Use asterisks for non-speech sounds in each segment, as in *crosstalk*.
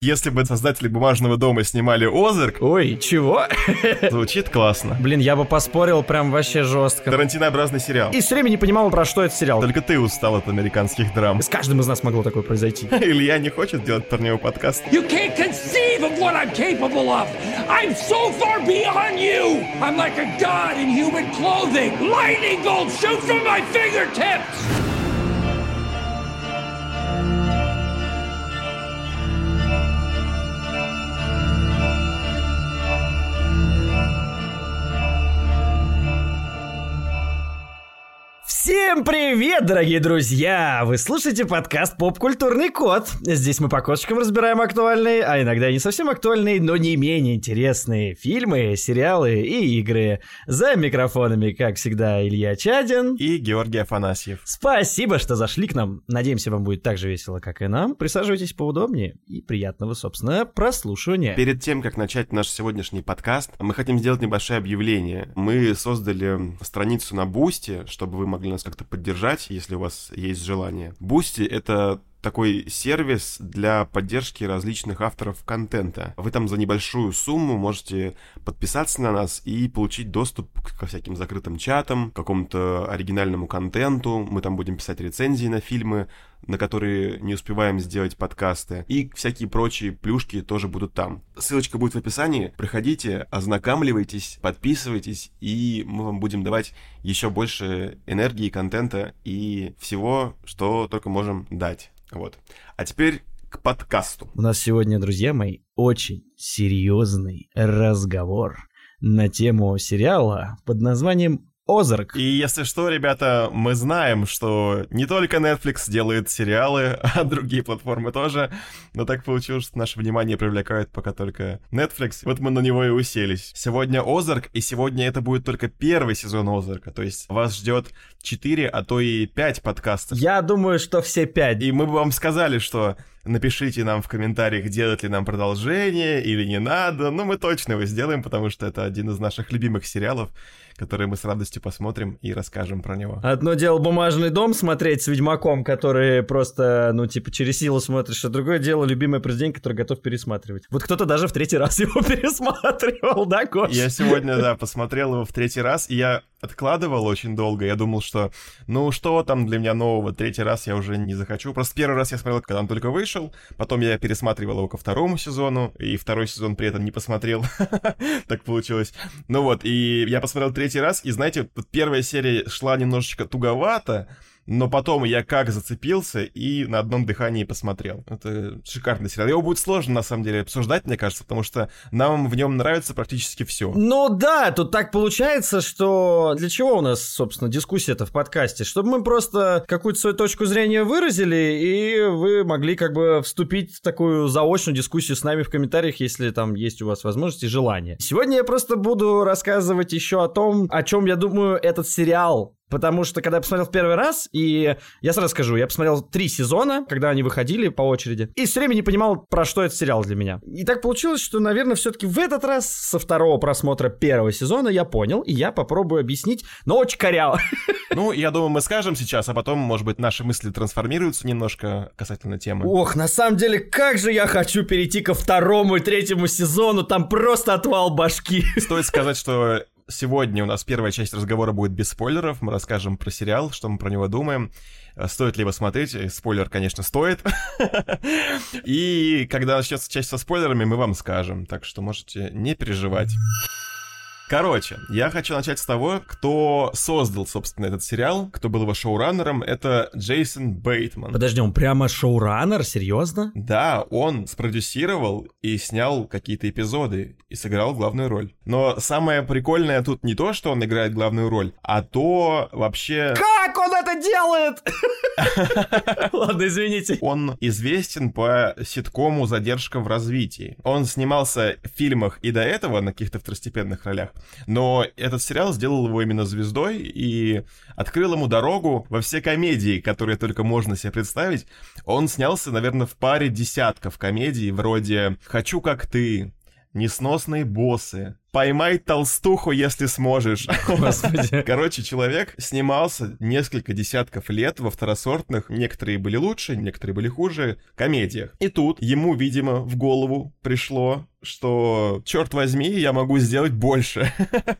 Если бы создатели «Бумажного дома» снимали «Озарк», Ой, чего? звучит классно. Блин, я бы поспорил прям вообще жестко. Тарантинообразный сериал. И все время не понимал, про что это сериал. Только ты устал от американских драм. С каждым из нас могло такое произойти. *laughs* Илья не хочет делать парневый подкаст. You can't conceive of what I'm capable of. I'm so far beyond you. I'm like a god in human clothing. Lightning bolts shoot from my fingertips. Всем привет, дорогие друзья! Вы слушаете подкаст «Поп-культурный код». Здесь мы по кодочкам разбираем актуальные, а иногда и не совсем актуальные, но не менее интересные фильмы, сериалы и игры. За микрофонами, как всегда, Илья Чадин. И Георгий Афанасьев. Спасибо, что зашли к нам. Надеемся, вам будет так же весело, как и нам. Присаживайтесь поудобнее и приятного, собственно, прослушивания. Перед тем, как начать наш сегодняшний подкаст, мы хотим сделать небольшое объявление. Мы создали страницу на Boosty, чтобы вы могли нас как-то поддержать, если у вас есть желание. Boosty — это такой сервис для поддержки различных авторов контента. Вы там за небольшую сумму можете подписаться на нас и получить доступ ко всяким закрытым чатам, к какому-то оригинальному контенту. Мы там будем писать рецензии на фильмы, на которые не успеваем сделать подкасты. И всякие прочие плюшки тоже будут там. Ссылочка будет в описании. Проходите, ознакомливайтесь, подписывайтесь, и мы вам будем давать еще больше энергии, контента и всего, что только можем дать. Вот. А теперь к подкасту. У нас сегодня, друзья мои, очень серьезный разговор на тему сериала под названием Озарк. И если что, ребята, мы знаем, что не только Netflix делает сериалы, *laughs* а другие платформы тоже, но так получилось, что наше внимание привлекает пока только Netflix. Вот мы на него и уселись. Сегодня Озарк, и сегодня это будет только первый сезон Озарка, то есть вас ждет 4, а то и 5 подкастов. Я думаю, что все пять. И мы бы вам сказали, что напишите нам в комментариях, делать ли нам продолжение или не надо. Ну, мы точно его сделаем, потому что это один из наших любимых сериалов, которые мы с радостью посмотрим и расскажем про него. Одно дело «Бумажный дом» смотреть с Ведьмаком, который просто, ну, типа, через силу смотришь, а другое дело «Любимое произведение», которое готов пересматривать. Вот кто-то даже в третий раз *laughs* его пересматривал, да, Кош? Я сегодня, да, посмотрел его в третий раз, и я откладывал очень долго. Я думал, что, ну, что там для меня нового, третий раз я уже не захочу. Просто первый раз я смотрел, когда он только вышел, потом я пересматривал его ко второму сезону, и второй сезон при этом не посмотрел. *laughs* Так получилось. Ну вот, и я посмотрел третий раз, и знаете, первая серия шла немножечко туговато, но потом я как зацепился и на одном дыхании посмотрел. Это шикарный сериал. Его будет сложно, на самом деле, обсуждать, мне кажется, потому что нам в нем нравится практически все. Ну да, тут так получается, что для чего у нас, собственно, дискуссия-то в подкасте? Чтобы мы просто какую-то свою точку зрения выразили, и вы могли как бы вступить в такую заочную дискуссию с нами в комментариях, если там есть у вас возможность и желание. Сегодня я просто буду рассказывать еще о том, о чем я думаю этот сериал Потому что, когда я посмотрел в первый раз, и я сразу скажу, я посмотрел три сезона, когда они выходили по очереди, и все время не понимал, про что этот сериал для меня. И так получилось, что, наверное, все-таки в этот раз со второго просмотра первого сезона я понял, и я попробую объяснить, но очень коряво. *laughs* Ну, я думаю, мы скажем сейчас, а потом, может быть, наши мысли трансформируются немножко касательно темы. Ох, на самом деле, как же я хочу перейти ко второму и третьему сезону, там просто отвал башки. Стоит сказать, что Сегодня у нас первая часть разговора будет без спойлеров. Мы расскажем про сериал, что мы про него думаем. Стоит ли его смотреть? Спойлер, конечно, стоит. *laughs* И когда начнется часть со спойлерами, мы вам скажем. Так что можете не переживать. Короче, я хочу начать с того, кто создал, собственно, этот сериал, кто был его шоураннером, это Джейсон Бейтман. Подожди, он прямо шоураннер? Серьезно? Да, он спродюсировал и снял какие-то эпизоды и сыграл главную роль. Но самое прикольное тут не то, что он играет главную роль, а то вообще... Как он это делает? *laughs* Ладно, извините. Он известен по ситкому «Задержка в развитии». Он снимался в фильмах и до этого на каких-то второстепенных ролях, но этот сериал сделал его именно звездой и открыл ему дорогу во все комедии, которые только можно себе представить. Он снялся, наверное, в паре десятков комедий, вроде «Хочу как ты», «Несносные боссы», Поймай толстуху, если сможешь. Господи. *laughs* Короче, человек снимался несколько десятков лет во второсортных, некоторые были лучше, некоторые были хуже, комедиях. И тут ему, видимо, в голову пришло, что, черт возьми, я могу сделать больше.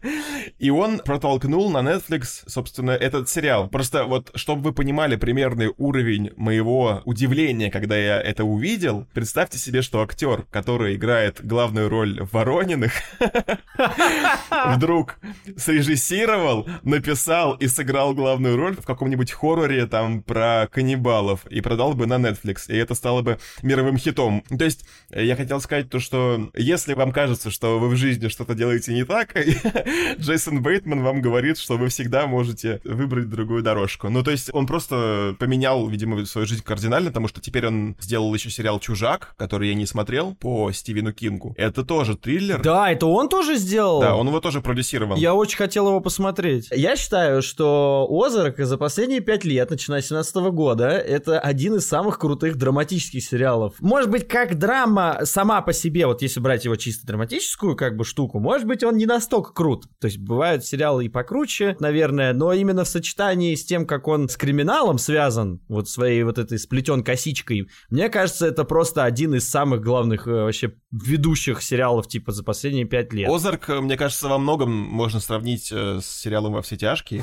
*laughs* И он протолкнул на Netflix, собственно, этот сериал. Просто вот, чтобы вы понимали примерный уровень моего удивления, когда я это увидел, представьте себе, что актер, который играет главную роль в Ворониных, *laughs* *laughs* вдруг срежиссировал, написал и сыграл главную роль в каком-нибудь хорроре там про каннибалов и продал бы на Netflix, и это стало бы мировым хитом. То есть я хотел сказать то, что если вам кажется, что вы в жизни что-то делаете не так, *laughs* Джейсон Бейтман вам говорит, что вы всегда можете выбрать другую дорожку. Ну, то есть он просто поменял, видимо, свою жизнь кардинально, потому что теперь он сделал еще сериал «Чужак», который я не смотрел, по Стивену Кингу. Это тоже триллер. Да, это он тоже сделал? Да, он его тоже продюсировал. Я очень хотел его посмотреть. Я считаю, что Озарк за последние пять лет, начиная с 17 года, это один из самых крутых драматических сериалов. Может быть, как драма сама по себе, вот если брать его чисто драматическую как бы штуку, может быть, он не настолько крут. То есть бывают сериалы и покруче, наверное, но именно в сочетании с тем, как он с криминалом связан, вот своей вот этой сплетен косичкой, мне кажется, это просто один из самых главных э, вообще ведущих сериалов типа за последние пять лет. Озарк, мне кажется, во многом можно сравнить э, с сериалом «Во все тяжкие».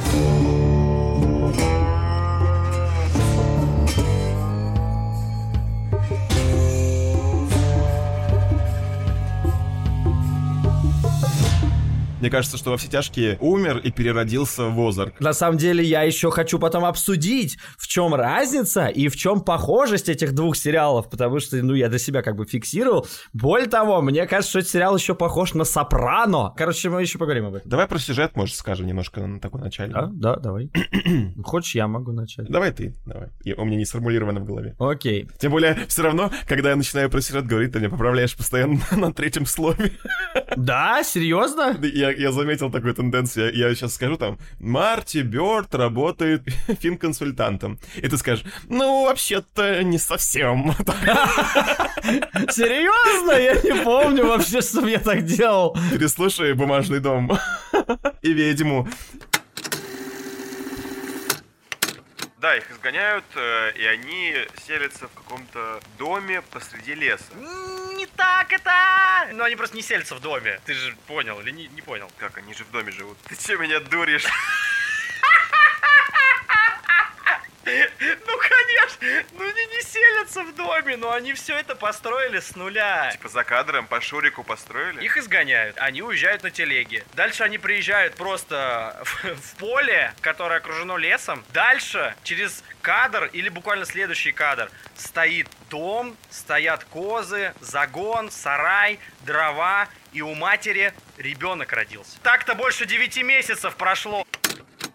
Мне кажется, что во все тяжкие умер и переродился в Озарк. На самом деле, я еще хочу потом обсудить, в чем разница и в чем похожесть этих двух сериалов, потому что, ну, я для себя как бы фиксировал. Более того, мне кажется, что этот сериал еще похож на Сопрано. Короче, мы еще поговорим об этом. Давай про сюжет, может, скажем немножко на такой начале. Да, да, давай. *clears throat* Хочешь, я могу начать? Давай ты, давай. И у меня не сформулировано в голове. Окей. Тем более, все равно, когда я начинаю про сюжет говорить, ты меня поправляешь постоянно *laughs* на третьем слове. Да, серьезно? Я, я заметил такую тенденцию. Я, я сейчас скажу там, Марти Бёрд работает *laughs* финконсультантом. И ты скажешь, ну, вообще-то не совсем. *laughs* Серьезно? Я не помню вообще, что я так делал. Переслушай «Бумажный дом» *laughs* и «Ведьму». Да, их изгоняют, э, и они селятся в каком-то доме посреди леса. Не так это! Ну, они просто не селятся в доме. Ты же понял или не, не понял? Как, они же в доме живут. *laughs* Ты че меня дуришь? *laughs* Ну, конечно, ну не, не селятся в доме, но они все это построили с нуля. Типа за кадром по Шурику построили? Их изгоняют, они уезжают на телеге. Дальше они приезжают просто в, в поле, которое окружено лесом. Дальше, через кадр или буквально следующий кадр, стоит дом, стоят козы, загон, сарай, дрова, и у матери ребенок родился. Так-то больше 9 месяцев прошло.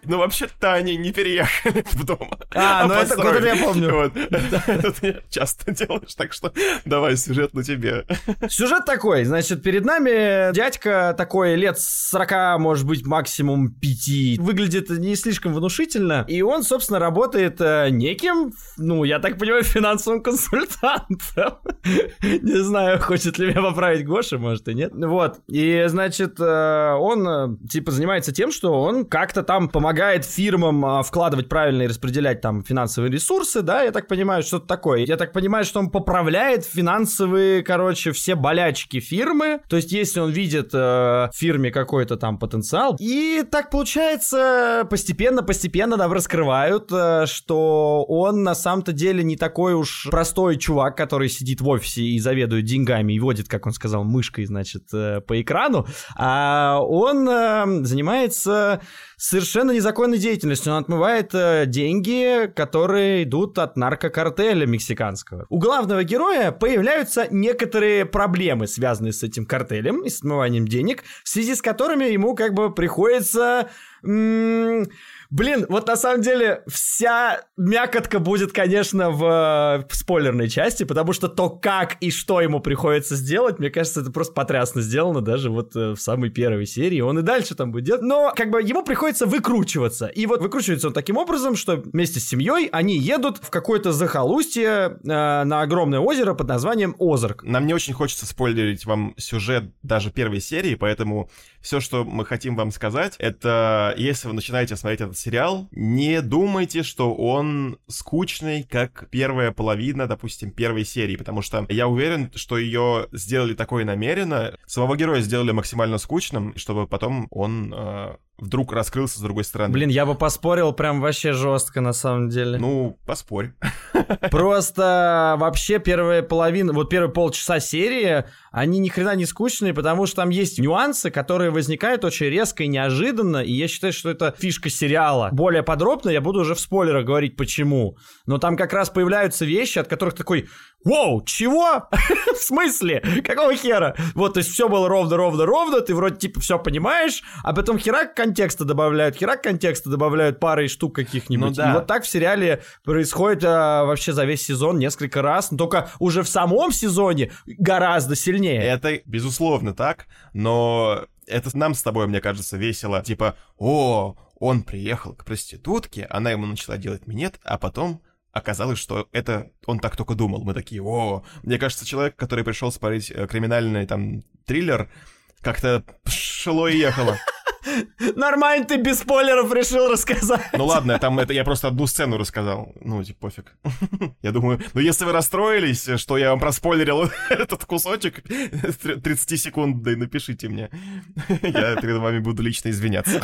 Но вообще-то они не переехали в дом. А, ну это, это я помню. Вот. Это ты часто делаешь, так что давай сюжет на тебе. Сюжет такой, значит, перед нами дядька такой лет 40, может быть, максимум 5. Выглядит не слишком внушительно. И он, собственно, работает э, неким, ну, я так понимаю, финансовым консультантом. *laughs* Не знаю, хочет ли меня поправить Гоша, может и нет. Вот. И, значит, э, он, э, типа, занимается тем, что он как-то там помогает помогает фирмам а, вкладывать правильно и распределять там финансовые ресурсы, да, я так понимаю, что-то такое. Я так понимаю, что он поправляет финансовые, короче, все болячки фирмы. То есть, если он видит э, в фирме какой-то там потенциал. И так получается, постепенно-постепенно нам раскрывают, э, что он на самом-то деле не такой уж простой чувак, который сидит в офисе и заведует деньгами и водит, как он сказал, мышкой, значит, э, по экрану. А он э, занимается совершенно незаконной деятельностью. Он отмывает э, деньги, которые идут от наркокартеля мексиканского. У главного героя появляются некоторые проблемы, связанные с этим картелем и с отмыванием денег, в связи с которыми ему как бы приходится... М- Блин, вот на самом деле вся мякотка будет, конечно, в, в спойлерной части, потому что то, как и что ему приходится сделать, мне кажется, это просто потрясно сделано даже вот э, в самой первой серии. Он и дальше там будет делать. Но как бы ему приходится выкручиваться. И вот выкручивается он таким образом, что вместе с семьей они едут в какое-то захолустье э, на огромное озеро под названием Озарк. Нам не очень хочется спойлерить вам сюжет даже первой серии, поэтому все, что мы хотим вам сказать, это если вы начинаете смотреть этот сериал, не думайте, что он скучный, как первая половина, допустим, первой серии, потому что я уверен, что ее сделали такое намеренно, самого героя сделали максимально скучным, чтобы потом он э, вдруг раскрылся с другой стороны. Блин, я бы поспорил прям вообще жестко на самом деле. Ну, поспорь. Просто вообще первая половина, вот первые полчаса серии, они ни хрена не скучные, потому что там есть нюансы, которые возникают очень резко и неожиданно, и я считаю, что это фишка сериала. Более подробно я буду уже в спойлерах говорить почему. Но там как раз появляются вещи, от которых такой, Воу, чего? *laughs* в смысле? Какого хера? Вот, то есть все было ровно-ровно-ровно, ты вроде типа все понимаешь, а потом херак контекста добавляют, херак контекста добавляют парой штук каких-нибудь. Ну, да. И вот так в сериале происходит а, вообще за весь сезон несколько раз, но только уже в самом сезоне гораздо сильнее. Это безусловно так, но это нам с тобой, мне кажется, весело. Типа, о, он приехал к проститутке, она ему начала делать минет, а потом оказалось, что это он так только думал. Мы такие, о, мне кажется, человек, который пришел смотреть э, криминальный там триллер, как-то шло и ехало. Нормально ты без спойлеров решил рассказать. Ну ладно, там это я просто одну сцену рассказал. Ну, типа, пофиг. *laughs* Я думаю, ну если вы расстроились, что я вам проспойлерил *laughs* этот кусочек 30 секунд, да и напишите мне. *laughs* Я перед вами буду лично извиняться.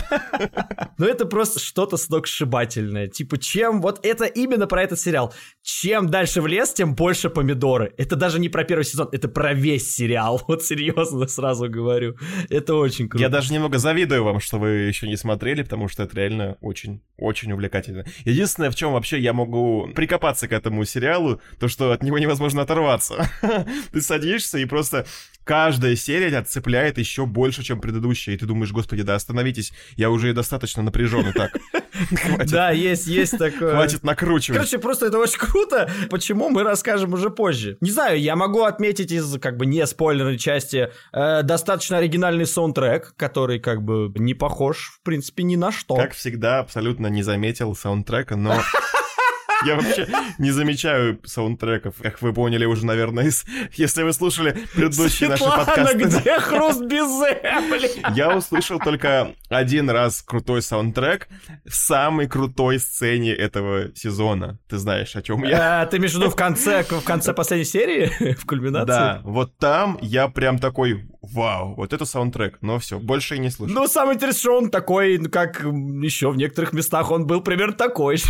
Ну это просто что-то сногсшибательное. Типа, чем... Вот это именно про этот сериал. Чем дальше в лес, тем больше помидоры. Это даже не про первый сезон, это про весь сериал. Вот серьезно сразу говорю. Это очень круто. Я даже немного завидую вам, что вы еще не смотрели, потому что это реально очень, очень увлекательно. Единственное, в чем вообще я могу прикопаться к этому сериалу, то, что от него невозможно оторваться. *laughs* Ты садишься и просто каждая серия тебя цепляет еще больше, чем предыдущая, и ты думаешь, господи, да остановитесь, я уже достаточно напряжен и так. Да, есть, есть такое. Хватит накручивать. Короче, просто это очень круто. Почему, мы расскажем уже позже. Не знаю, я могу отметить из, как бы, не спойлерной части э, достаточно оригинальный саундтрек, который, как бы, не похож, в принципе, ни на что. Как всегда, абсолютно не заметил саундтрека, но... *laughs* Я вообще не замечаю саундтреков, как вы поняли уже, наверное, из... если вы слушали предыдущие наши подкасты. где хруст безе, Я услышал только один раз крутой саундтрек в самой крутой сцене этого сезона. Ты знаешь, о чем я? А, ты имеешь в виду в конце, в конце последней серии? *laughs* В кульминации? Да, вот там я прям такой, вау, вот это саундтрек, но все, больше и не слышу. Ну, самое интересное, что он такой, как еще в некоторых местах он был примерно такой же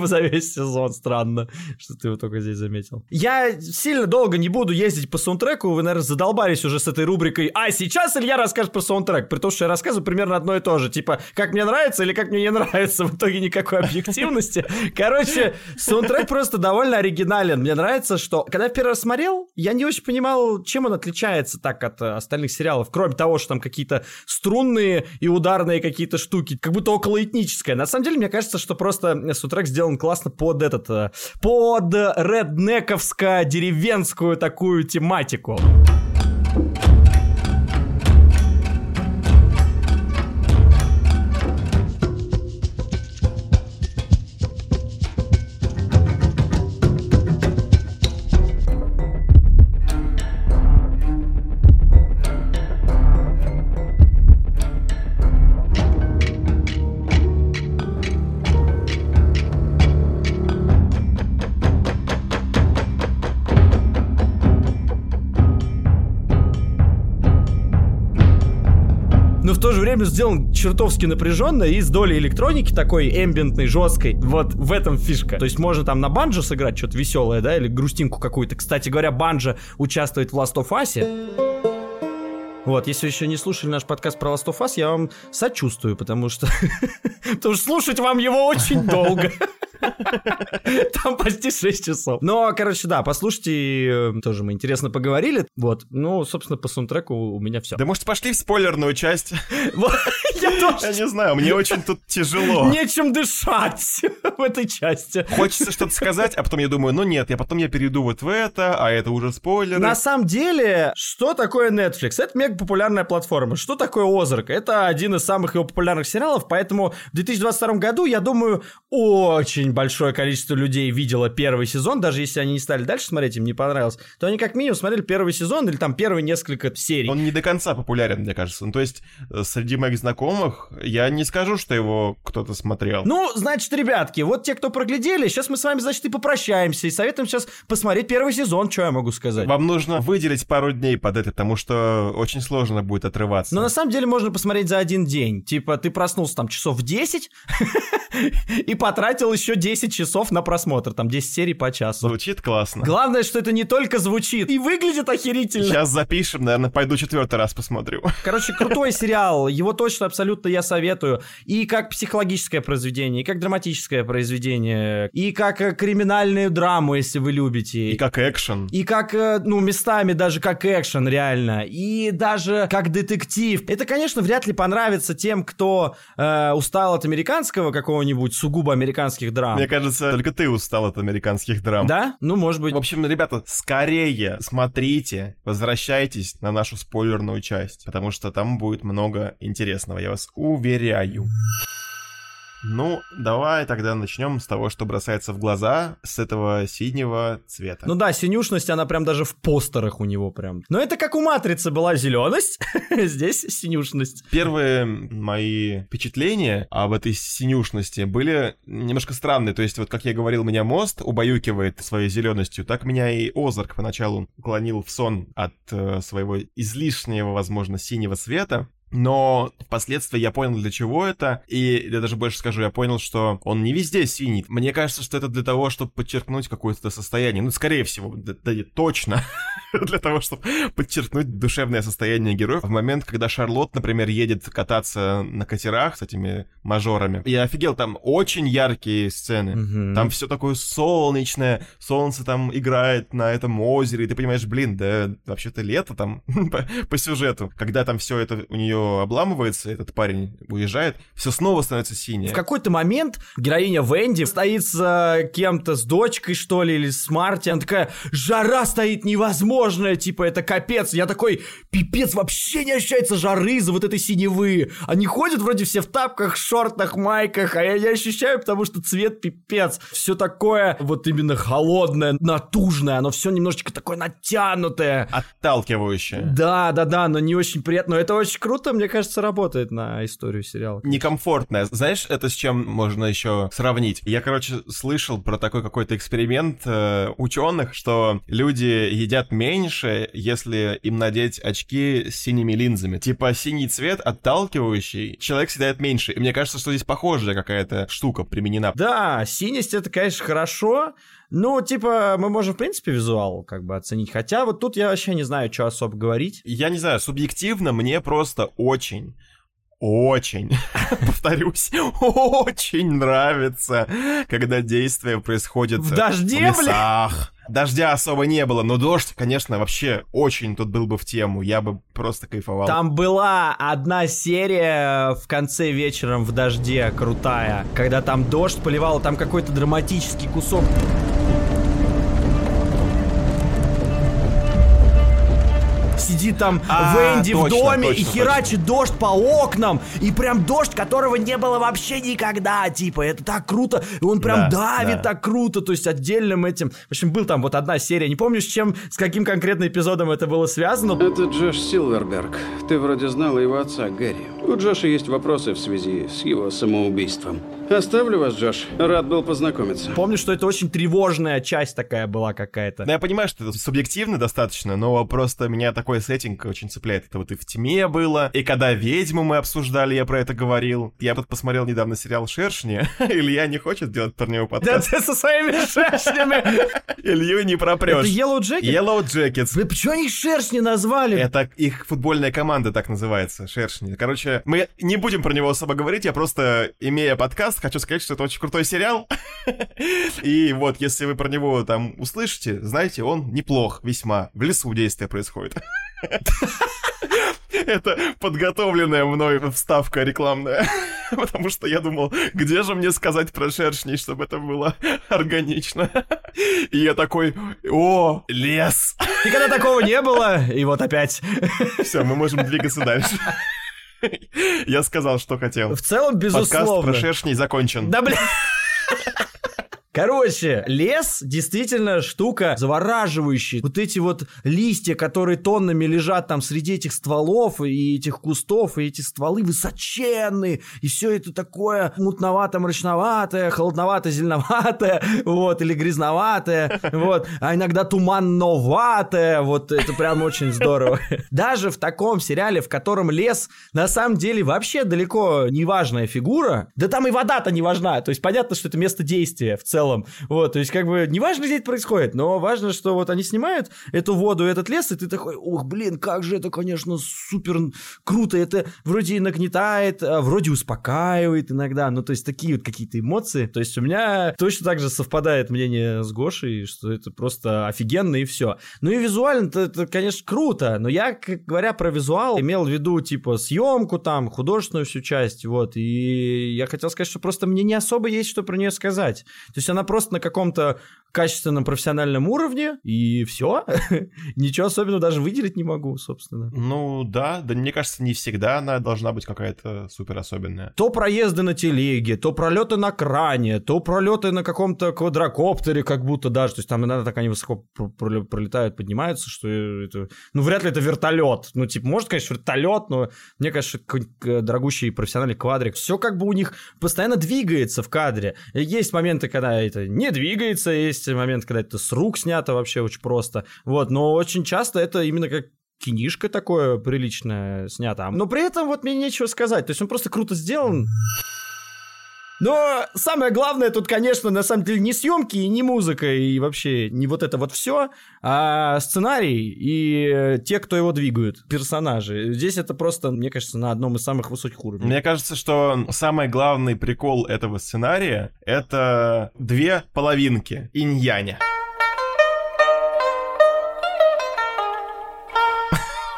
*laughs* за весь сезон. Странно, что ты его только здесь заметил. Я сильно долго не буду ездить по саундтреку, вы, наверное, задолбались уже с этой рубрикой «А сейчас Илья расскажет про саундтрек», при том, что я рассказываю примерно одно и то же, типа «Как мне нравится» или «Как мне не нравится», в итоге никакой объективности. Короче, саундтрек просто довольно оригинален. Мне нравится, что, когда я первый раз смотрел, я не очень понимал, чем он отличается так от остальных остальных сериалов, кроме того, что там какие-то струнные и ударные какие-то штуки, как будто около этническое. На самом деле, мне кажется, что просто саундтрек сделан классно под этот, э, под реднековско-деревенскую такую тематику. Время сделан чертовски напряженно и с долей электроники такой эмбиентной, жесткой. Вот в этом фишка. То есть можно там на банджо сыграть что-то веселое, да, или грустинку какую-то. Кстати говоря, банджо участвует в Last of Us. Вот, если еще не слушали наш подкаст про Last of Us, я вам сочувствую, потому что... *laughs* потому что слушать вам его очень *laughs* долго. Там почти 6 часов. Но, короче, да, послушайте, э, тоже мы интересно поговорили. Вот, ну, собственно, по саундтреку у меня все. Да может пошли в спойлерную часть? *laughs* Я не знаю, мне очень тут тяжело. Нечем дышать в этой части. Хочется что-то сказать, а потом я думаю, ну нет, я потом я перейду вот в это, а это уже спойлеры. На самом деле, что такое Netflix? Это мега популярная платформа. Что такое Озарк? Это один из самых его популярных сериалов, поэтому в 2022 году, я думаю, очень большое количество людей видело первый сезон, даже если они не стали дальше смотреть, им не понравилось, то они как минимум смотрели первый сезон или там первые несколько серий. Он не до конца популярен, мне кажется. Ну, то есть, э, среди моих знакомых я не скажу, что его кто-то смотрел. Ну, значит, ребятки, вот те, кто проглядели, сейчас мы с вами, значит, и попрощаемся, и советуем сейчас посмотреть первый сезон, что я могу сказать. Вам нужно выделить пару дней под это, потому что очень сложно будет отрываться. Но на самом деле можно посмотреть за один день. Типа, ты проснулся там часов в 10 *laughs* и потратил еще 10 часов на просмотр, там 10 серий по часу. Звучит классно. Главное, что это не только звучит, и выглядит охерительно. Сейчас запишем, наверное, пойду четвертый раз посмотрю. *laughs* Короче, крутой сериал, его точно абсолютно я советую. И как психологическое произведение, и как драматическое произведение, и как э, криминальную драму, если вы любите. И как экшен. И как, э, ну, местами даже как экшен, реально. И даже как детектив. Это, конечно, вряд ли понравится тем, кто э, устал от американского какого-нибудь сугубо американских драм. Мне кажется, только ты устал от американских драм. Да? Ну, может быть. В общем, ребята, скорее смотрите, возвращайтесь на нашу спойлерную часть, потому что там будет много интересного, я вас уверяю. Ну, давай тогда начнем с того, что бросается в глаза, с этого синего цвета. Ну да, синюшность, она прям даже в постерах у него прям. Но это как у Матрицы была зеленость, *laughs* здесь синюшность. Первые мои впечатления об этой синюшности были немножко странные. То есть, вот как я говорил, меня мост убаюкивает своей зеленостью, так меня и Озарк поначалу клонил в сон от э, своего излишнего, возможно, синего цвета. Но впоследствии я понял, для чего это, и я даже больше скажу, я понял, что он не везде синий. Мне кажется, что это для того, чтобы подчеркнуть какое-то состояние. Ну, скорее всего, да, да точно. *laughs* для того, чтобы подчеркнуть душевное состояние героев. В момент, когда Шарлот, например, едет кататься на катерах с этими мажорами. Я офигел, там очень яркие сцены. Мгм. Там все такое солнечное, солнце там играет на этом озере, и ты понимаешь, блин, да вообще-то лето там *laughs* по сюжету. Когда там все это у нее обламывается, этот парень уезжает, все снова становится синее. В какой-то момент героиня Венди стоит с э, кем-то, с дочкой, что ли, или с Марти. Она такая, жара стоит невозможная, типа, это капец. Я такой, пипец, вообще не ощущается жары из-за вот этой синевы. Они ходят вроде все в тапках, шортах, майках, а я не ощущаю, потому что цвет пипец. Все такое вот именно холодное, натужное, оно все немножечко такое натянутое. Отталкивающее. Да, да, да, но не очень приятно. Но это очень круто, мне кажется, работает на историю сериала. некомфортная. Знаешь, это с чем можно еще сравнить? Я, короче, слышал про такой какой-то эксперимент э, ученых, что люди едят меньше, если им надеть очки с синими линзами. Типа синий цвет отталкивающий, человек съедает меньше. И мне кажется, что здесь похожая какая-то штука применена. Да, синость это, конечно, хорошо. Ну, типа, мы можем, в принципе, визуал как бы оценить. Хотя вот тут я вообще не знаю, что особо говорить. Я не знаю, субъективно мне просто очень очень, *laughs* повторюсь, очень нравится, когда действие происходит В дожде, в лесах. Дождя особо не было, но дождь, конечно, вообще очень тут был бы в тему. Я бы просто кайфовал. Там была одна серия в конце вечером в дожде крутая, когда там дождь поливал, там какой-то драматический кусок. Сидит там А, Венди в точно, доме точно, и херачит дождь по окнам. И прям дождь, которого не было вообще никогда. Типа, это так круто. И он прям Да, давит да. так круто. То есть отдельным этим. В общем, был там вот одна серия. Не помню, с чем, с каким конкретно эпизодом это было связано. Это Джош Силверберг. Ты вроде знала его отца, Гэри. У Джоша есть вопросы в связи с его самоубийством. Оставлю вас, Джош. Рад был познакомиться. Помню, что это очень тревожная часть такая была какая-то. Да, я понимаю, что это субъективно достаточно, но просто меня такой сеттинг очень цепляет. Это вот и в тьме было, и когда ведьму мы обсуждали, я про это говорил. Я тут посмотрел недавно сериал «Шершни». *laughs* Илья не хочет делать парневый Да подкаст. ты *laughs* со своими шершнями. Илью не Это пропрешь. Yellow Jacket? Yellow Jackets. Вы почему они шершни назвали? Это их футбольная команда так называется, Шершни. Короче, мы не будем про него особо говорить, я просто, имея подкаст, просто хочу сказать, что это очень крутой сериал. *laughs* И вот, если вы про него там услышите, знаете, он неплох весьма. В лесу действие происходит. *laughs* Это подготовленная мной вставка рекламная. *laughs* Потому что я думал, где же мне сказать про шершней, чтобы это было органично. И я такой, о, лес. Никогда такого не было, и вот опять. Все, мы можем двигаться дальше. Я сказал, что хотел. В целом, безусловно. Подкаст про шершней закончен. Да, бля. Короче, лес действительно штука завораживающая. Вот эти вот листья, которые тоннами лежат там среди этих стволов и этих кустов, и эти стволы высоченные, и все это такое мутновато-мрачноватое, холодновато-зеленоватое, *laughs* вот, или грязноватое, *laughs* вот, а иногда туманноватое, вот, это прям очень здорово. *laughs* Даже в таком сериале, в котором лес на самом деле вообще далеко не важная фигура, да там и вода-то не важна, то есть понятно, что это место действия в целом, целом. Вот, то есть, как бы, неважно, где это происходит, но важно, что вот они снимают эту воду, этот лес, и ты такой, ух, блин, как же это, конечно, супер круто, это вроде и нагнетает, а вроде успокаивает иногда, ну, то есть, такие вот какие-то эмоции. То есть, у меня точно так же совпадает мнение с Гошей, что это просто офигенно и все. Ну, и визуально это, конечно, круто, но я, как говоря про визуал, имел в виду, типа, съемку там, художественную всю часть, вот, и я хотел сказать, что просто мне не особо есть что про нее сказать. То есть, она просто на каком-то качественном профессиональном уровне, и все. *laughs* Ничего особенного даже выделить не могу, собственно. Ну да, да мне кажется, не всегда она должна быть какая-то супер особенная. То проезды на телеге, то пролеты на кране, то пролеты на каком-то квадрокоптере, как будто даже. То есть там иногда так они высоко пролетают, поднимаются, что это... Ну, вряд ли это вертолет. Ну, типа, может, конечно, вертолет, но мне кажется, дорогущий профессиональный квадрик. Все как бы у них постоянно двигается в кадре. Есть моменты, когда это не двигается, есть момент, когда это с рук снято вообще очень просто. Вот, но очень часто это именно как кинишка такое приличное снято. Но при этом вот мне нечего сказать. То есть он просто круто сделан. Но самое главное тут, конечно, на самом деле не съемки и не музыка и вообще не вот это вот все, а сценарий и те, кто его двигают, персонажи. Здесь это просто, мне кажется, на одном из самых высоких уровней. Мне кажется, что самый главный прикол этого сценария — это две половинки инь-яня.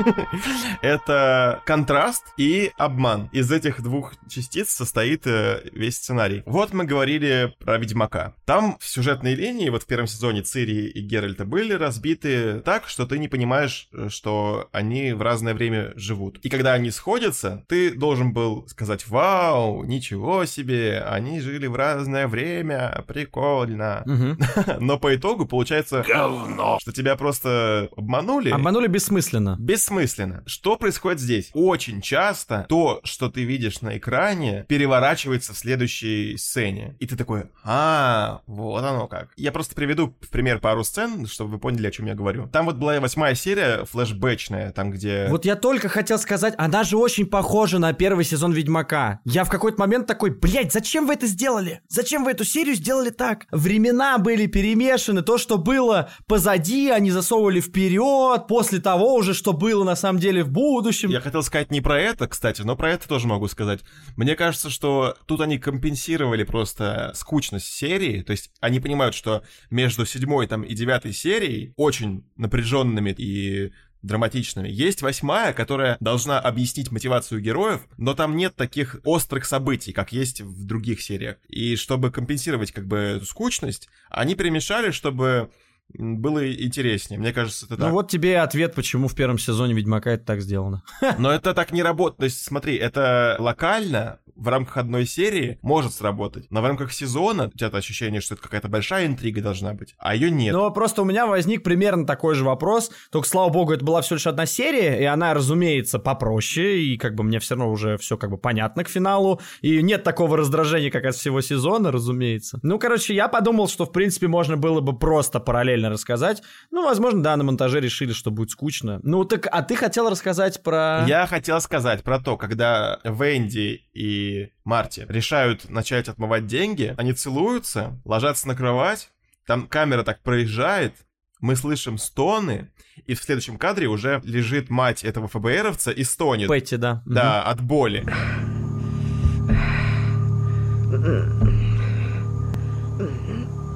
*laughs* Это контраст и обман. Из этих двух частиц состоит э, весь сценарий. Вот мы говорили про Ведьмака. Там в сюжетной линии, вот в первом сезоне Цири и Геральта были разбиты так, что ты не понимаешь, э, что они в разное время живут. И когда они сходятся, ты должен был сказать, вау, ничего себе, они жили в разное время, прикольно. *laughs* Но по итогу получается, говно, что тебя просто обманули. Обманули бессмысленно. Бессмысленно бессмысленно. Что происходит здесь? Очень часто то, что ты видишь на экране, переворачивается в следующей сцене. И ты такой, а, вот оно как. Я просто приведу в пример пару сцен, чтобы вы поняли, о чем я говорю. Там вот была восьмая серия, флешбэчная, там где... Вот я только хотел сказать, она же очень похожа на первый сезон Ведьмака. Я в какой-то момент такой, блядь, зачем вы это сделали? Зачем вы эту серию сделали так? Времена были перемешаны, то, что было позади, они засовывали вперед, после того уже, что было было на самом деле в будущем. Я хотел сказать не про это, кстати, но про это тоже могу сказать. Мне кажется, что тут они компенсировали просто скучность серии, то есть они понимают, что между седьмой там и девятой серией очень напряженными и драматичными. Есть восьмая, которая должна объяснить мотивацию героев, но там нет таких острых событий, как есть в других сериях. И чтобы компенсировать как бы скучность, они перемешали, чтобы было интереснее. Мне кажется, это ну, так. Ну вот тебе ответ, почему в первом сезоне Ведьмака это так сделано. Но это так не работает. То есть смотри, это локально, в рамках одной серии может сработать. Но в рамках сезона у тебя ощущение, что это какая-то большая интрига должна быть, а ее нет. Ну, просто у меня возник примерно такой же вопрос. Только, слава богу, это была всего лишь одна серия, и она, разумеется, попроще, и как бы мне все равно уже все как бы понятно к финалу, и нет такого раздражения, как от всего сезона, разумеется. Ну, короче, я подумал, что, в принципе, можно было бы просто параллельно рассказать. Ну, возможно, да, на монтаже решили, что будет скучно. Ну, так, а ты хотел рассказать про... Я хотел сказать про то, когда Венди и Марти решают начать отмывать деньги, они целуются, ложатся на кровать, там камера так проезжает, мы слышим стоны, и в следующем кадре уже лежит мать этого ФБРовца и стонет. Петти, да. Да, угу. от боли. *sniffs* *sniffs*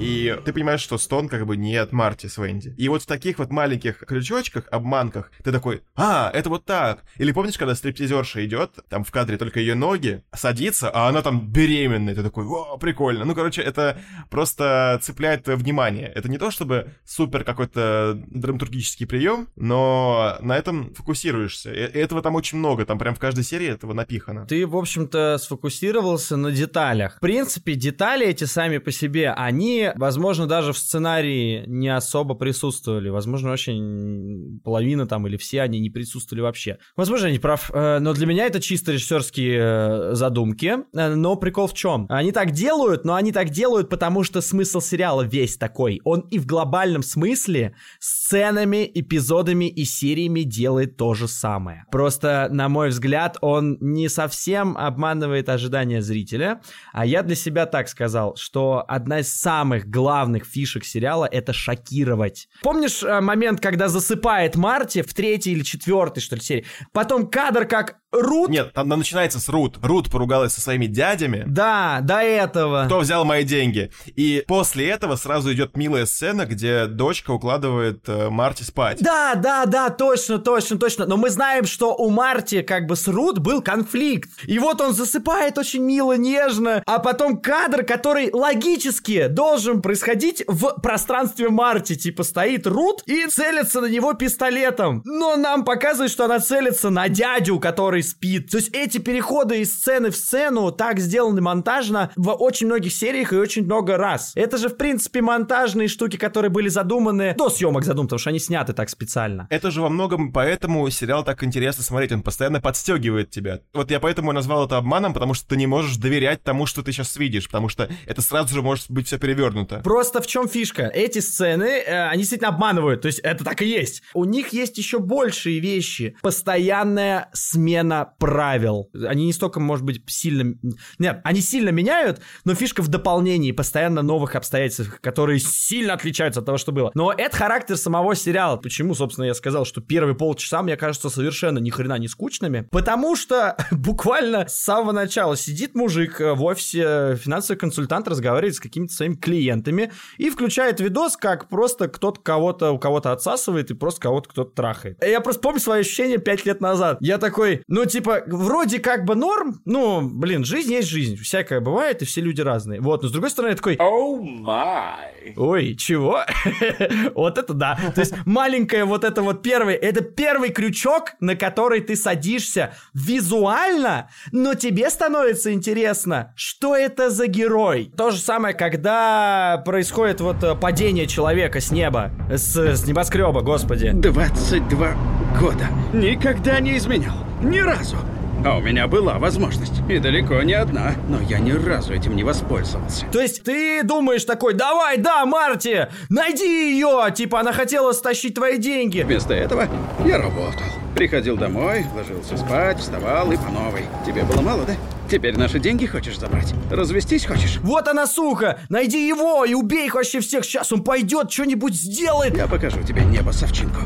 И ты понимаешь, что Стон как бы не от Марти Свенди. И вот в таких вот маленьких крючочках, обманках, ты такой, а, это вот так. Или помнишь, когда стриптизерша идет, там в кадре только ее ноги, садится, а она там беременная, ты такой, о, прикольно. Ну, короче, это просто цепляет внимание. Это не то, чтобы супер какой-то драматургический прием, но на этом фокусируешься. И этого там очень много, там прям в каждой серии этого напихано. Ты, в общем-то, сфокусировался на деталях. В принципе, детали эти сами по себе, они возможно, даже в сценарии не особо присутствовали. Возможно, очень половина там или все они не присутствовали вообще. Возможно, я не прав. Э, но для меня это чисто режиссерские э, задумки. Э, но прикол в чем? Они так делают, но они так делают, потому что смысл сериала весь такой. Он и в глобальном смысле сценами, эпизодами и сериями делает то же самое. Просто, на мой взгляд, он не совсем обманывает ожидания зрителя. А я для себя так сказал, что одна из самых самых главных фишек сериала — это шокировать. Помнишь э, момент, когда засыпает Марти в третьей или четвертой, что ли, серии? Потом кадр, как Рут... Нет, там начинается с Рут. Рут поругалась со своими дядями. Да, до этого. Кто взял мои деньги? И после этого сразу идет милая сцена, где дочка укладывает э, Марти спать. Да, да, да, точно, точно, точно. Но мы знаем, что у Марти как бы с Рут был конфликт. И вот он засыпает очень мило, нежно. А потом кадр, который логически должен происходить в пространстве Марти. Типа стоит Рут и целится на него пистолетом. Но нам показывают, что она целится на дядю, который спит. То есть эти переходы из сцены в сцену так сделаны монтажно в очень многих сериях и очень много раз. Это же, в принципе, монтажные штуки, которые были задуманы до съемок задуманы, потому что они сняты так специально. Это же во многом поэтому сериал так интересно смотреть, он постоянно подстегивает тебя. Вот я поэтому назвал это обманом, потому что ты не можешь доверять тому, что ты сейчас видишь, потому что это сразу же может быть все перевернуто. Просто в чем фишка? Эти сцены, э, они действительно обманывают, то есть это так и есть. У них есть еще большие вещи. Постоянная смена смена правил. Они не столько, может быть, сильно... Нет, они сильно меняют, но фишка в дополнении постоянно новых обстоятельств, которые сильно отличаются от того, что было. Но это характер самого сериала. Почему, собственно, я сказал, что первые полчаса мне кажется совершенно ни хрена не скучными? Потому что *laughs* буквально с самого начала сидит мужик в офисе, финансовый консультант разговаривает с какими-то своими клиентами и включает видос, как просто кто-то кого-то у кого-то отсасывает и просто кого-то кто-то трахает. Я просто помню свои ощущения пять лет назад. Я такой, ну, типа, вроде как бы норм, ну, блин, жизнь есть жизнь, всякое бывает, и все люди разные. Вот, но с другой стороны, я такой... Oh my. Ой, чего? *laughs* вот это да. То есть маленькое вот это вот первый, это первый крючок, на который ты садишься визуально, но тебе становится интересно, что это за герой. То же самое, когда происходит вот э, падение человека с неба, с, с небоскреба, господи. 22 года. Никогда не изменял. Ни разу. А у меня была возможность. И далеко не одна. Но я ни разу этим не воспользовался. То есть ты думаешь такой, давай, да, Марти, найди ее, типа она хотела стащить твои деньги. Вместо этого я работал. Приходил домой, ложился спать, вставал и по новой. Тебе было мало, да? Теперь наши деньги хочешь забрать? Развестись хочешь? Вот она, сука! Найди его и убей их вообще всех. Сейчас он пойдет, что-нибудь сделает. Я покажу тебе небо, Савчинку.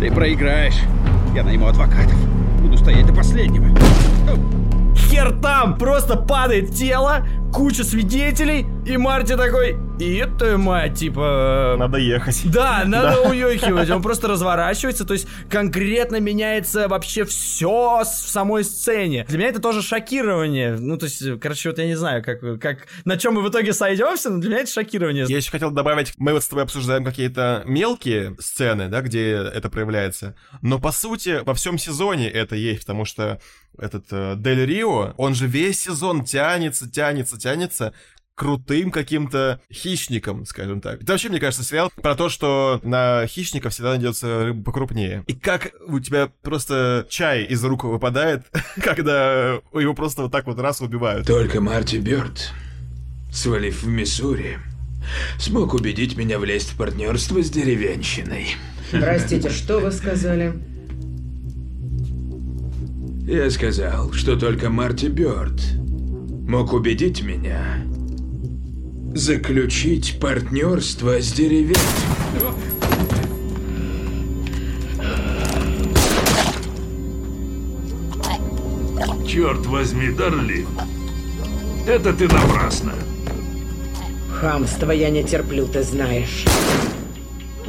Ты проиграешь. Я найму адвокатов. Буду стоять до последнего. Хер там! Просто падает тело, куча свидетелей, и Марти такой, и это мать, типа... Надо ехать. Да, *laughs* надо уехивать. Он *laughs* просто разворачивается, то есть конкретно меняется вообще все в самой сцене. Для меня это тоже шокирование. Ну, то есть, короче, вот я не знаю, как, как на чем мы в итоге сойдемся, но для меня это шокирование. Я еще хотел добавить, мы вот с тобой обсуждаем какие-то мелкие сцены, да, где это проявляется, но по сути во всем сезоне это есть, потому что этот э, Дель Рио, он же весь сезон тянется, тянется, тянется крутым каким-то хищником, скажем так. Это вообще, мне кажется, сериал про то, что на хищника всегда найдется рыба покрупнее. И как у тебя просто чай из рук выпадает, *laughs* когда его просто вот так вот раз убивают. Только Марти Бёрд, свалив в Миссури, смог убедить меня влезть в партнерство с деревенщиной. Простите, *laughs* что вы сказали? Я сказал, что только Марти Бёрд мог убедить меня заключить партнерство с деревенщиной. Черт возьми, Дарлин. Это ты напрасно. Хамство я не терплю, ты знаешь.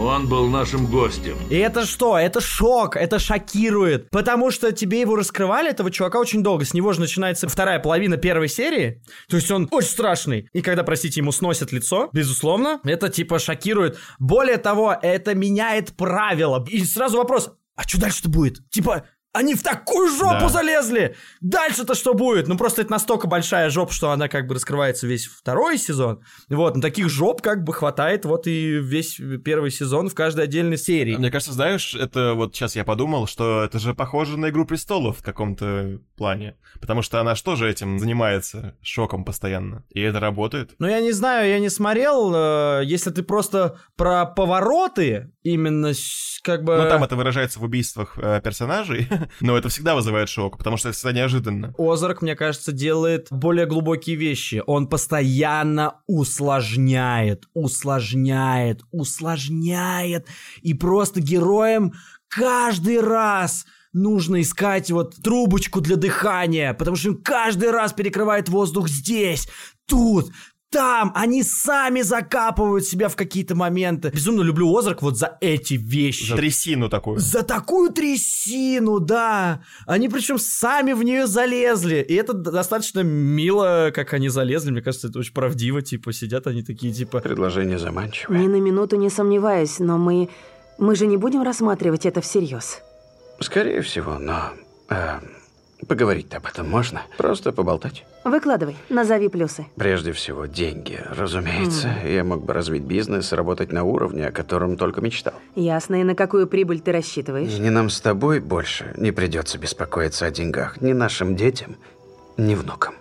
Он был нашим гостем. И это что? Это шок, это шокирует. Потому что тебе его раскрывали, этого чувака, очень долго. С него же начинается вторая половина первой серии. То есть он очень страшный. И когда, простите, ему сносят лицо, безусловно, это типа шокирует. Более того, это меняет правила. И сразу вопрос, а что дальше-то будет? Типа, они в такую жопу Да. залезли! Дальше-то что будет? Ну, просто это настолько большая жопа, что она как бы раскрывается весь второй сезон. Вот, но таких жоп как бы хватает вот и весь первый сезон в каждой отдельной серии. Мне кажется, знаешь, это вот сейчас я подумал, что это же похоже на «Игру престолов» в каком-то плане. Потому что она что же этим занимается? Шоком постоянно. И это работает. Ну, я не знаю, я не смотрел. э, Если ты просто про повороты, именно как бы... Ну, там это выражается в убийствах э, персонажей, *laughs* *laughs* но это всегда вызывает шок, потому что это всегда неожиданно. Озарк, мне кажется, делает более глубокие вещи. Он постоянно усложняет, усложняет, усложняет. И просто героям каждый раз нужно искать вот трубочку для дыхания, потому что им каждый раз перекрывает воздух здесь, тут, там. Они сами закапывают себя в какие-то моменты. Безумно люблю Озарк вот за эти вещи. За трясину такую. За такую трясину, да. Они причем сами в нее залезли. И это достаточно мило, как они залезли. Мне кажется, это очень правдиво. Типа, сидят они такие, типа... Предложение заманчивое. Ни на минуту не сомневаюсь, но мы... Мы же не будем рассматривать это всерьез. Скорее всего, но... э, поговорить об этом можно? Просто поболтать? Выкладывай, назови плюсы. Прежде всего, деньги. Разумеется, я мог бы развить бизнес, работать на уровне, о котором только мечтал. Ясно, и на какую прибыль ты рассчитываешь? И ни нам с тобой больше не придется беспокоиться о деньгах. Ни нашим детям, ни внукам.